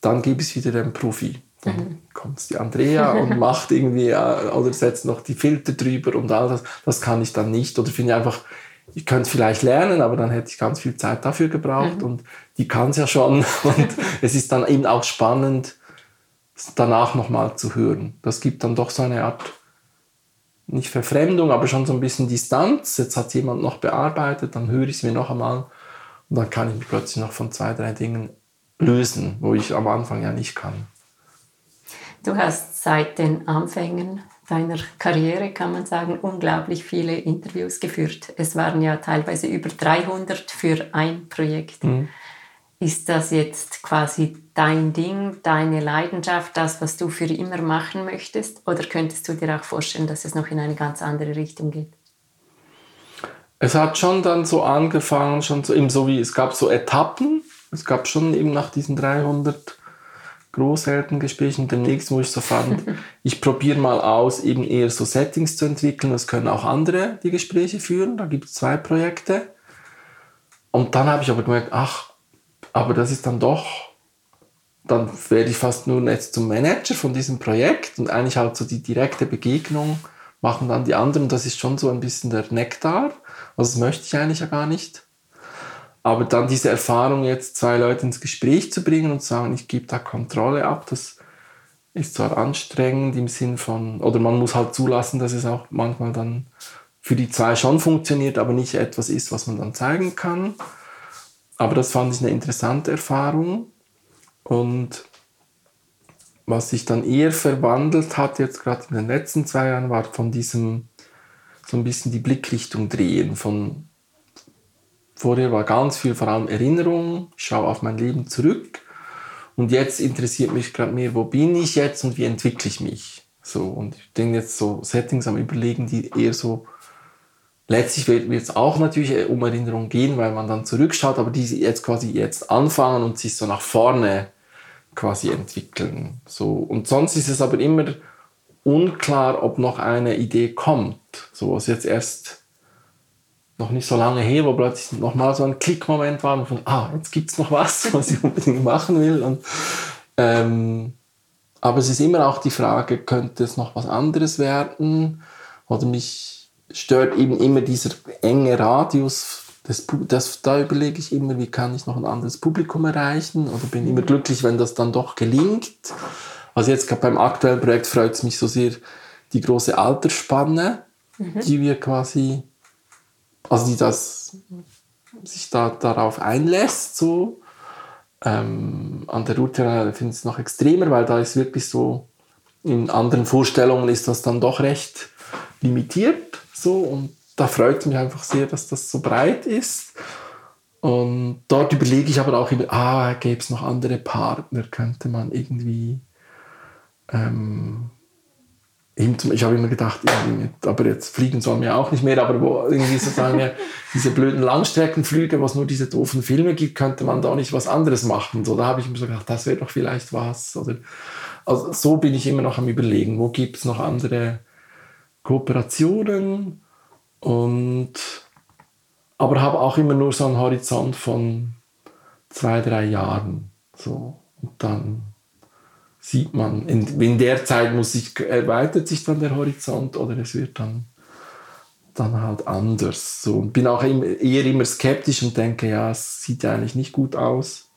dann ich es wieder dem Profi. Dann mhm. kommt die Andrea und macht irgendwie oder setzt noch die Filter drüber und all das. Das kann ich dann nicht. Oder finde ich einfach, ich könnte es vielleicht lernen, aber dann hätte ich ganz viel Zeit dafür gebraucht mhm. und die kann es ja schon. Und es ist dann eben auch spannend, danach nochmal zu hören. Das gibt dann doch so eine Art, nicht Verfremdung, aber schon so ein bisschen Distanz. Jetzt hat jemand noch bearbeitet, dann höre ich es mir noch einmal und dann kann ich mich plötzlich noch von zwei, drei Dingen lösen, wo ich am Anfang ja nicht kann. Du hast seit den Anfängen deiner Karriere, kann man sagen, unglaublich viele Interviews geführt. Es waren ja teilweise über 300 für ein Projekt. Mhm. Ist das jetzt quasi dein Ding, deine Leidenschaft, das, was du für immer machen möchtest? Oder könntest du dir auch vorstellen, dass es noch in eine ganz andere Richtung geht? Es hat schon dann so angefangen, schon so, eben so wie es gab so Etappen. Es gab schon eben nach diesen 300 Großelterngesprächen demnächst, wo ich so fand, ich probiere mal aus, eben eher so Settings zu entwickeln. Das können auch andere die Gespräche führen. Da gibt es zwei Projekte. Und dann habe ich aber gemerkt, ach, aber das ist dann doch, dann werde ich fast nur jetzt zum Manager von diesem Projekt und eigentlich halt so die direkte Begegnung machen dann die anderen. Das ist schon so ein bisschen der Nektar. Also das möchte ich eigentlich ja gar nicht. Aber dann diese Erfahrung, jetzt zwei Leute ins Gespräch zu bringen und zu sagen, ich gebe da Kontrolle ab, das ist zwar anstrengend im Sinn von, oder man muss halt zulassen, dass es auch manchmal dann für die zwei schon funktioniert, aber nicht etwas ist, was man dann zeigen kann. Aber das fand ich eine interessante Erfahrung. Und was sich dann eher verwandelt hat, jetzt gerade in den letzten zwei Jahren, war von diesem so ein bisschen die Blickrichtung drehen. Von vorher war ganz viel vor allem Erinnerung, ich schaue auf mein Leben zurück. Und jetzt interessiert mich gerade mehr, wo bin ich jetzt und wie entwickle ich mich. So, und ich denke jetzt so Settings am Überlegen, die eher so Letztlich wird es auch natürlich äh, um Erinnerungen gehen, weil man dann zurückschaut, aber die jetzt quasi jetzt anfangen und sich so nach vorne quasi entwickeln. So. Und sonst ist es aber immer unklar, ob noch eine Idee kommt. So was jetzt erst noch nicht so lange her, wo plötzlich nochmal so ein Klickmoment war von, ah, jetzt gibt es noch was, was ich unbedingt machen will. Und, ähm, aber es ist immer auch die Frage, könnte es noch was anderes werden? Oder mich stört eben immer dieser enge Radius. Das, das, da überlege ich immer, wie kann ich noch ein anderes Publikum erreichen oder bin immer glücklich, wenn das dann doch gelingt. Also jetzt gerade beim aktuellen Projekt freut es mich so sehr, die große Altersspanne, mhm. die wir quasi, also die das sich da darauf einlässt, so. Ähm, an der Route finde ich es noch extremer, weil da ist wirklich so, in anderen Vorstellungen ist das dann doch recht limitiert. So, und da freut es mich einfach sehr, dass das so breit ist. Und dort überlege ich aber auch immer, ah, gäbe es noch andere Partner, könnte man irgendwie. Ähm, ich habe immer gedacht, aber jetzt fliegen sollen wir auch nicht mehr, aber wo irgendwie so sagen wir, diese blöden Langstreckenflüge, wo es nur diese doofen Filme gibt, könnte man da nicht was anderes machen. So, da habe ich mir so gedacht, das wäre doch vielleicht was. Oder, also so bin ich immer noch am überlegen, wo gibt es noch andere Kooperationen und aber habe auch immer nur so einen Horizont von zwei, drei Jahren. So. Und dann sieht man, in, in der Zeit muss sich, erweitert sich dann der Horizont oder es wird dann, dann halt anders. So. Und bin auch immer, eher immer skeptisch und denke, ja, es sieht ja eigentlich nicht gut aus.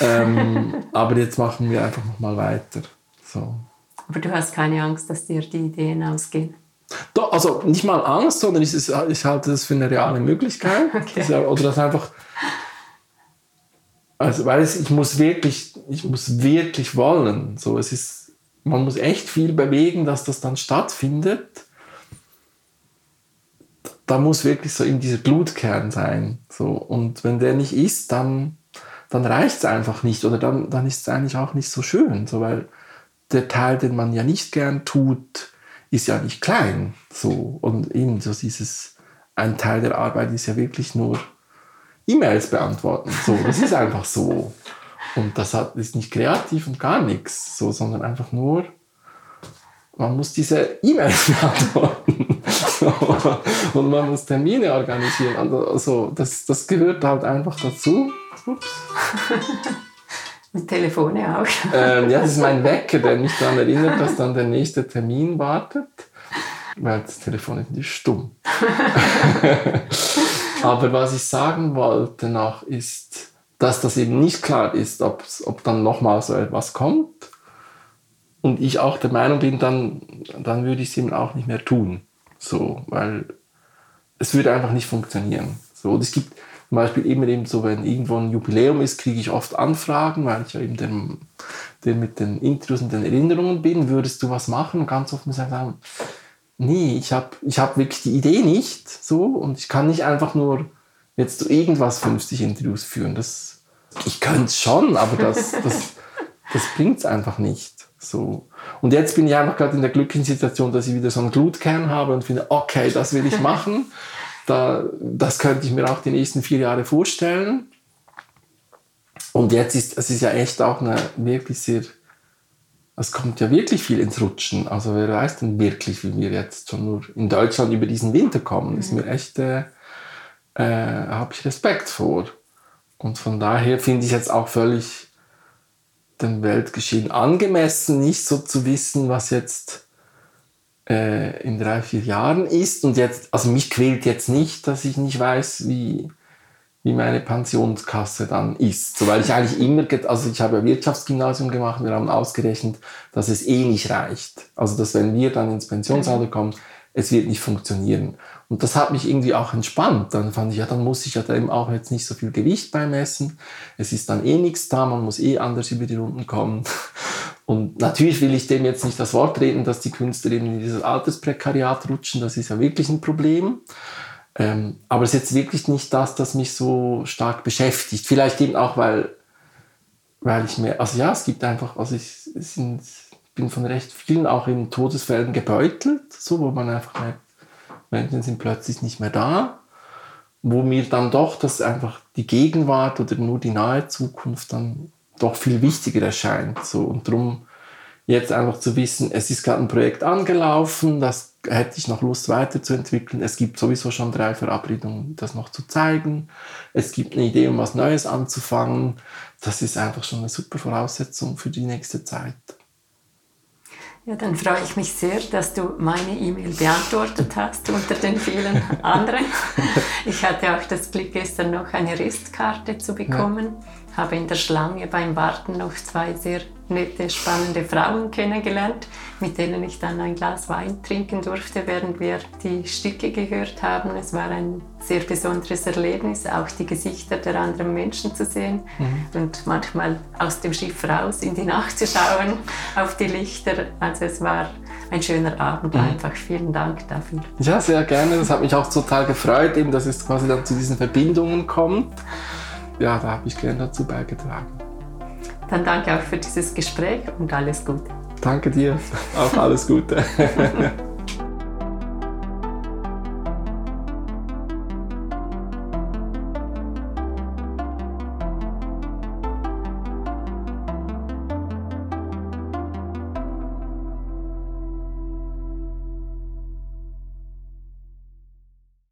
ähm, aber jetzt machen wir einfach nochmal weiter. So. Aber du hast keine Angst, dass dir die Ideen ausgehen? Doch, also nicht mal Angst, sondern ich, ich halte das für eine reale Möglichkeit. Okay. Oder das einfach. Also, weil es, ich muss wirklich, ich muss wirklich wollen. So, es ist, man muss echt viel bewegen, dass das dann stattfindet. Da muss wirklich so in dieser Blutkern sein. So. Und wenn der nicht ist, dann, dann reicht es einfach nicht. Oder dann, dann ist es eigentlich auch nicht so schön. So, weil der Teil, den man ja nicht gern tut, ist ja nicht klein. So. Und eben so dieses, ein Teil der Arbeit ist ja wirklich nur E-Mails beantworten. So, das ist einfach so. Und das hat, ist nicht kreativ und gar nichts, so, sondern einfach nur, man muss diese E-Mails beantworten. und man muss Termine organisieren. Also das, das gehört halt einfach dazu. Ups. Und Telefone auch. Ähm, ja, das ist mein Wecker, der mich daran erinnert, dass dann der nächste Termin wartet. Weil das Telefon ist nicht stumm. Aber was ich sagen wollte noch ist, dass das eben nicht klar ist, ob dann nochmal so etwas kommt. Und ich auch der Meinung bin, dann, dann würde ich es eben auch nicht mehr tun. So, weil es würde einfach nicht funktionieren. So, es gibt zum Beispiel immer eben so, wenn irgendwo ein Jubiläum ist, kriege ich oft Anfragen, weil ich ja eben der, der mit den Interviews und den Erinnerungen bin. Würdest du was machen? Und ganz oft muss ich sagen, nee, ich habe ich hab wirklich die Idee nicht so und ich kann nicht einfach nur jetzt so irgendwas 50 Interviews führen. Das, ich könnte es schon, aber das, das, das bringt es einfach nicht. So. Und jetzt bin ich einfach gerade in der glücklichen Situation, dass ich wieder so einen Glutkern habe und finde, okay, das will ich machen. Da, das könnte ich mir auch die nächsten vier Jahre vorstellen. Und jetzt ist es ist ja echt auch eine wirklich sehr es kommt ja wirklich viel ins Rutschen. Also wer weiß denn wirklich, wie wir jetzt schon nur in Deutschland über diesen Winter kommen, mhm. ist mir echt, äh, äh, habe ich Respekt vor. Und von daher finde ich jetzt auch völlig dem Weltgeschehen angemessen, nicht so zu wissen, was jetzt äh, in drei, vier Jahren ist. Und jetzt, also mich quält jetzt nicht, dass ich nicht weiß, wie, wie meine Pensionskasse dann ist. So, weil ich eigentlich immer, also ich habe ja Wirtschaftsgymnasium gemacht, wir haben ausgerechnet, dass es eh nicht reicht. Also dass wenn wir dann ins Pensionsalter mhm. kommen, es wird nicht funktionieren. Und das hat mich irgendwie auch entspannt. Dann fand ich, ja, dann muss ich ja eben auch jetzt nicht so viel Gewicht beimessen. Es ist dann eh nichts da, man muss eh anders über die Runden kommen. Und natürlich will ich dem jetzt nicht das Wort reden, dass die Künstler eben in dieses Altersprekariat rutschen. Das ist ja wirklich ein Problem. Ähm, aber es ist jetzt wirklich nicht das, das mich so stark beschäftigt. Vielleicht eben auch, weil, weil ich mir, also ja, es gibt einfach, also ich, sind, bin von recht vielen auch in Todesfällen gebeutelt, so, wo man einfach merkt, Menschen sind plötzlich nicht mehr da, wo mir dann doch das einfach die Gegenwart oder nur die nahe Zukunft dann doch viel wichtiger erscheint. So. Und darum jetzt einfach zu wissen, es ist gerade ein Projekt angelaufen, das hätte ich noch Lust weiterzuentwickeln. Es gibt sowieso schon drei Verabredungen, das noch zu zeigen. Es gibt eine Idee, um was Neues anzufangen. Das ist einfach schon eine super Voraussetzung für die nächste Zeit. Ja, dann freue ich mich sehr, dass du meine E-Mail beantwortet hast unter den vielen anderen. Ich hatte auch das Glück, gestern noch eine Restkarte zu bekommen. Ja habe in der Schlange beim Warten noch zwei sehr nette, spannende Frauen kennengelernt, mit denen ich dann ein Glas Wein trinken durfte, während wir die Stücke gehört haben. Es war ein sehr besonderes Erlebnis, auch die Gesichter der anderen Menschen zu sehen mhm. und manchmal aus dem Schiff raus in die Nacht zu schauen auf die Lichter. Also es war ein schöner Abend mhm. einfach. Vielen Dank dafür. Ja, sehr gerne. Das hat mich auch total gefreut, eben, dass es quasi dann zu diesen Verbindungen kommt ja, da habe ich gern dazu beigetragen. Dann danke auch für dieses Gespräch und alles Gute. Danke dir, auch alles Gute.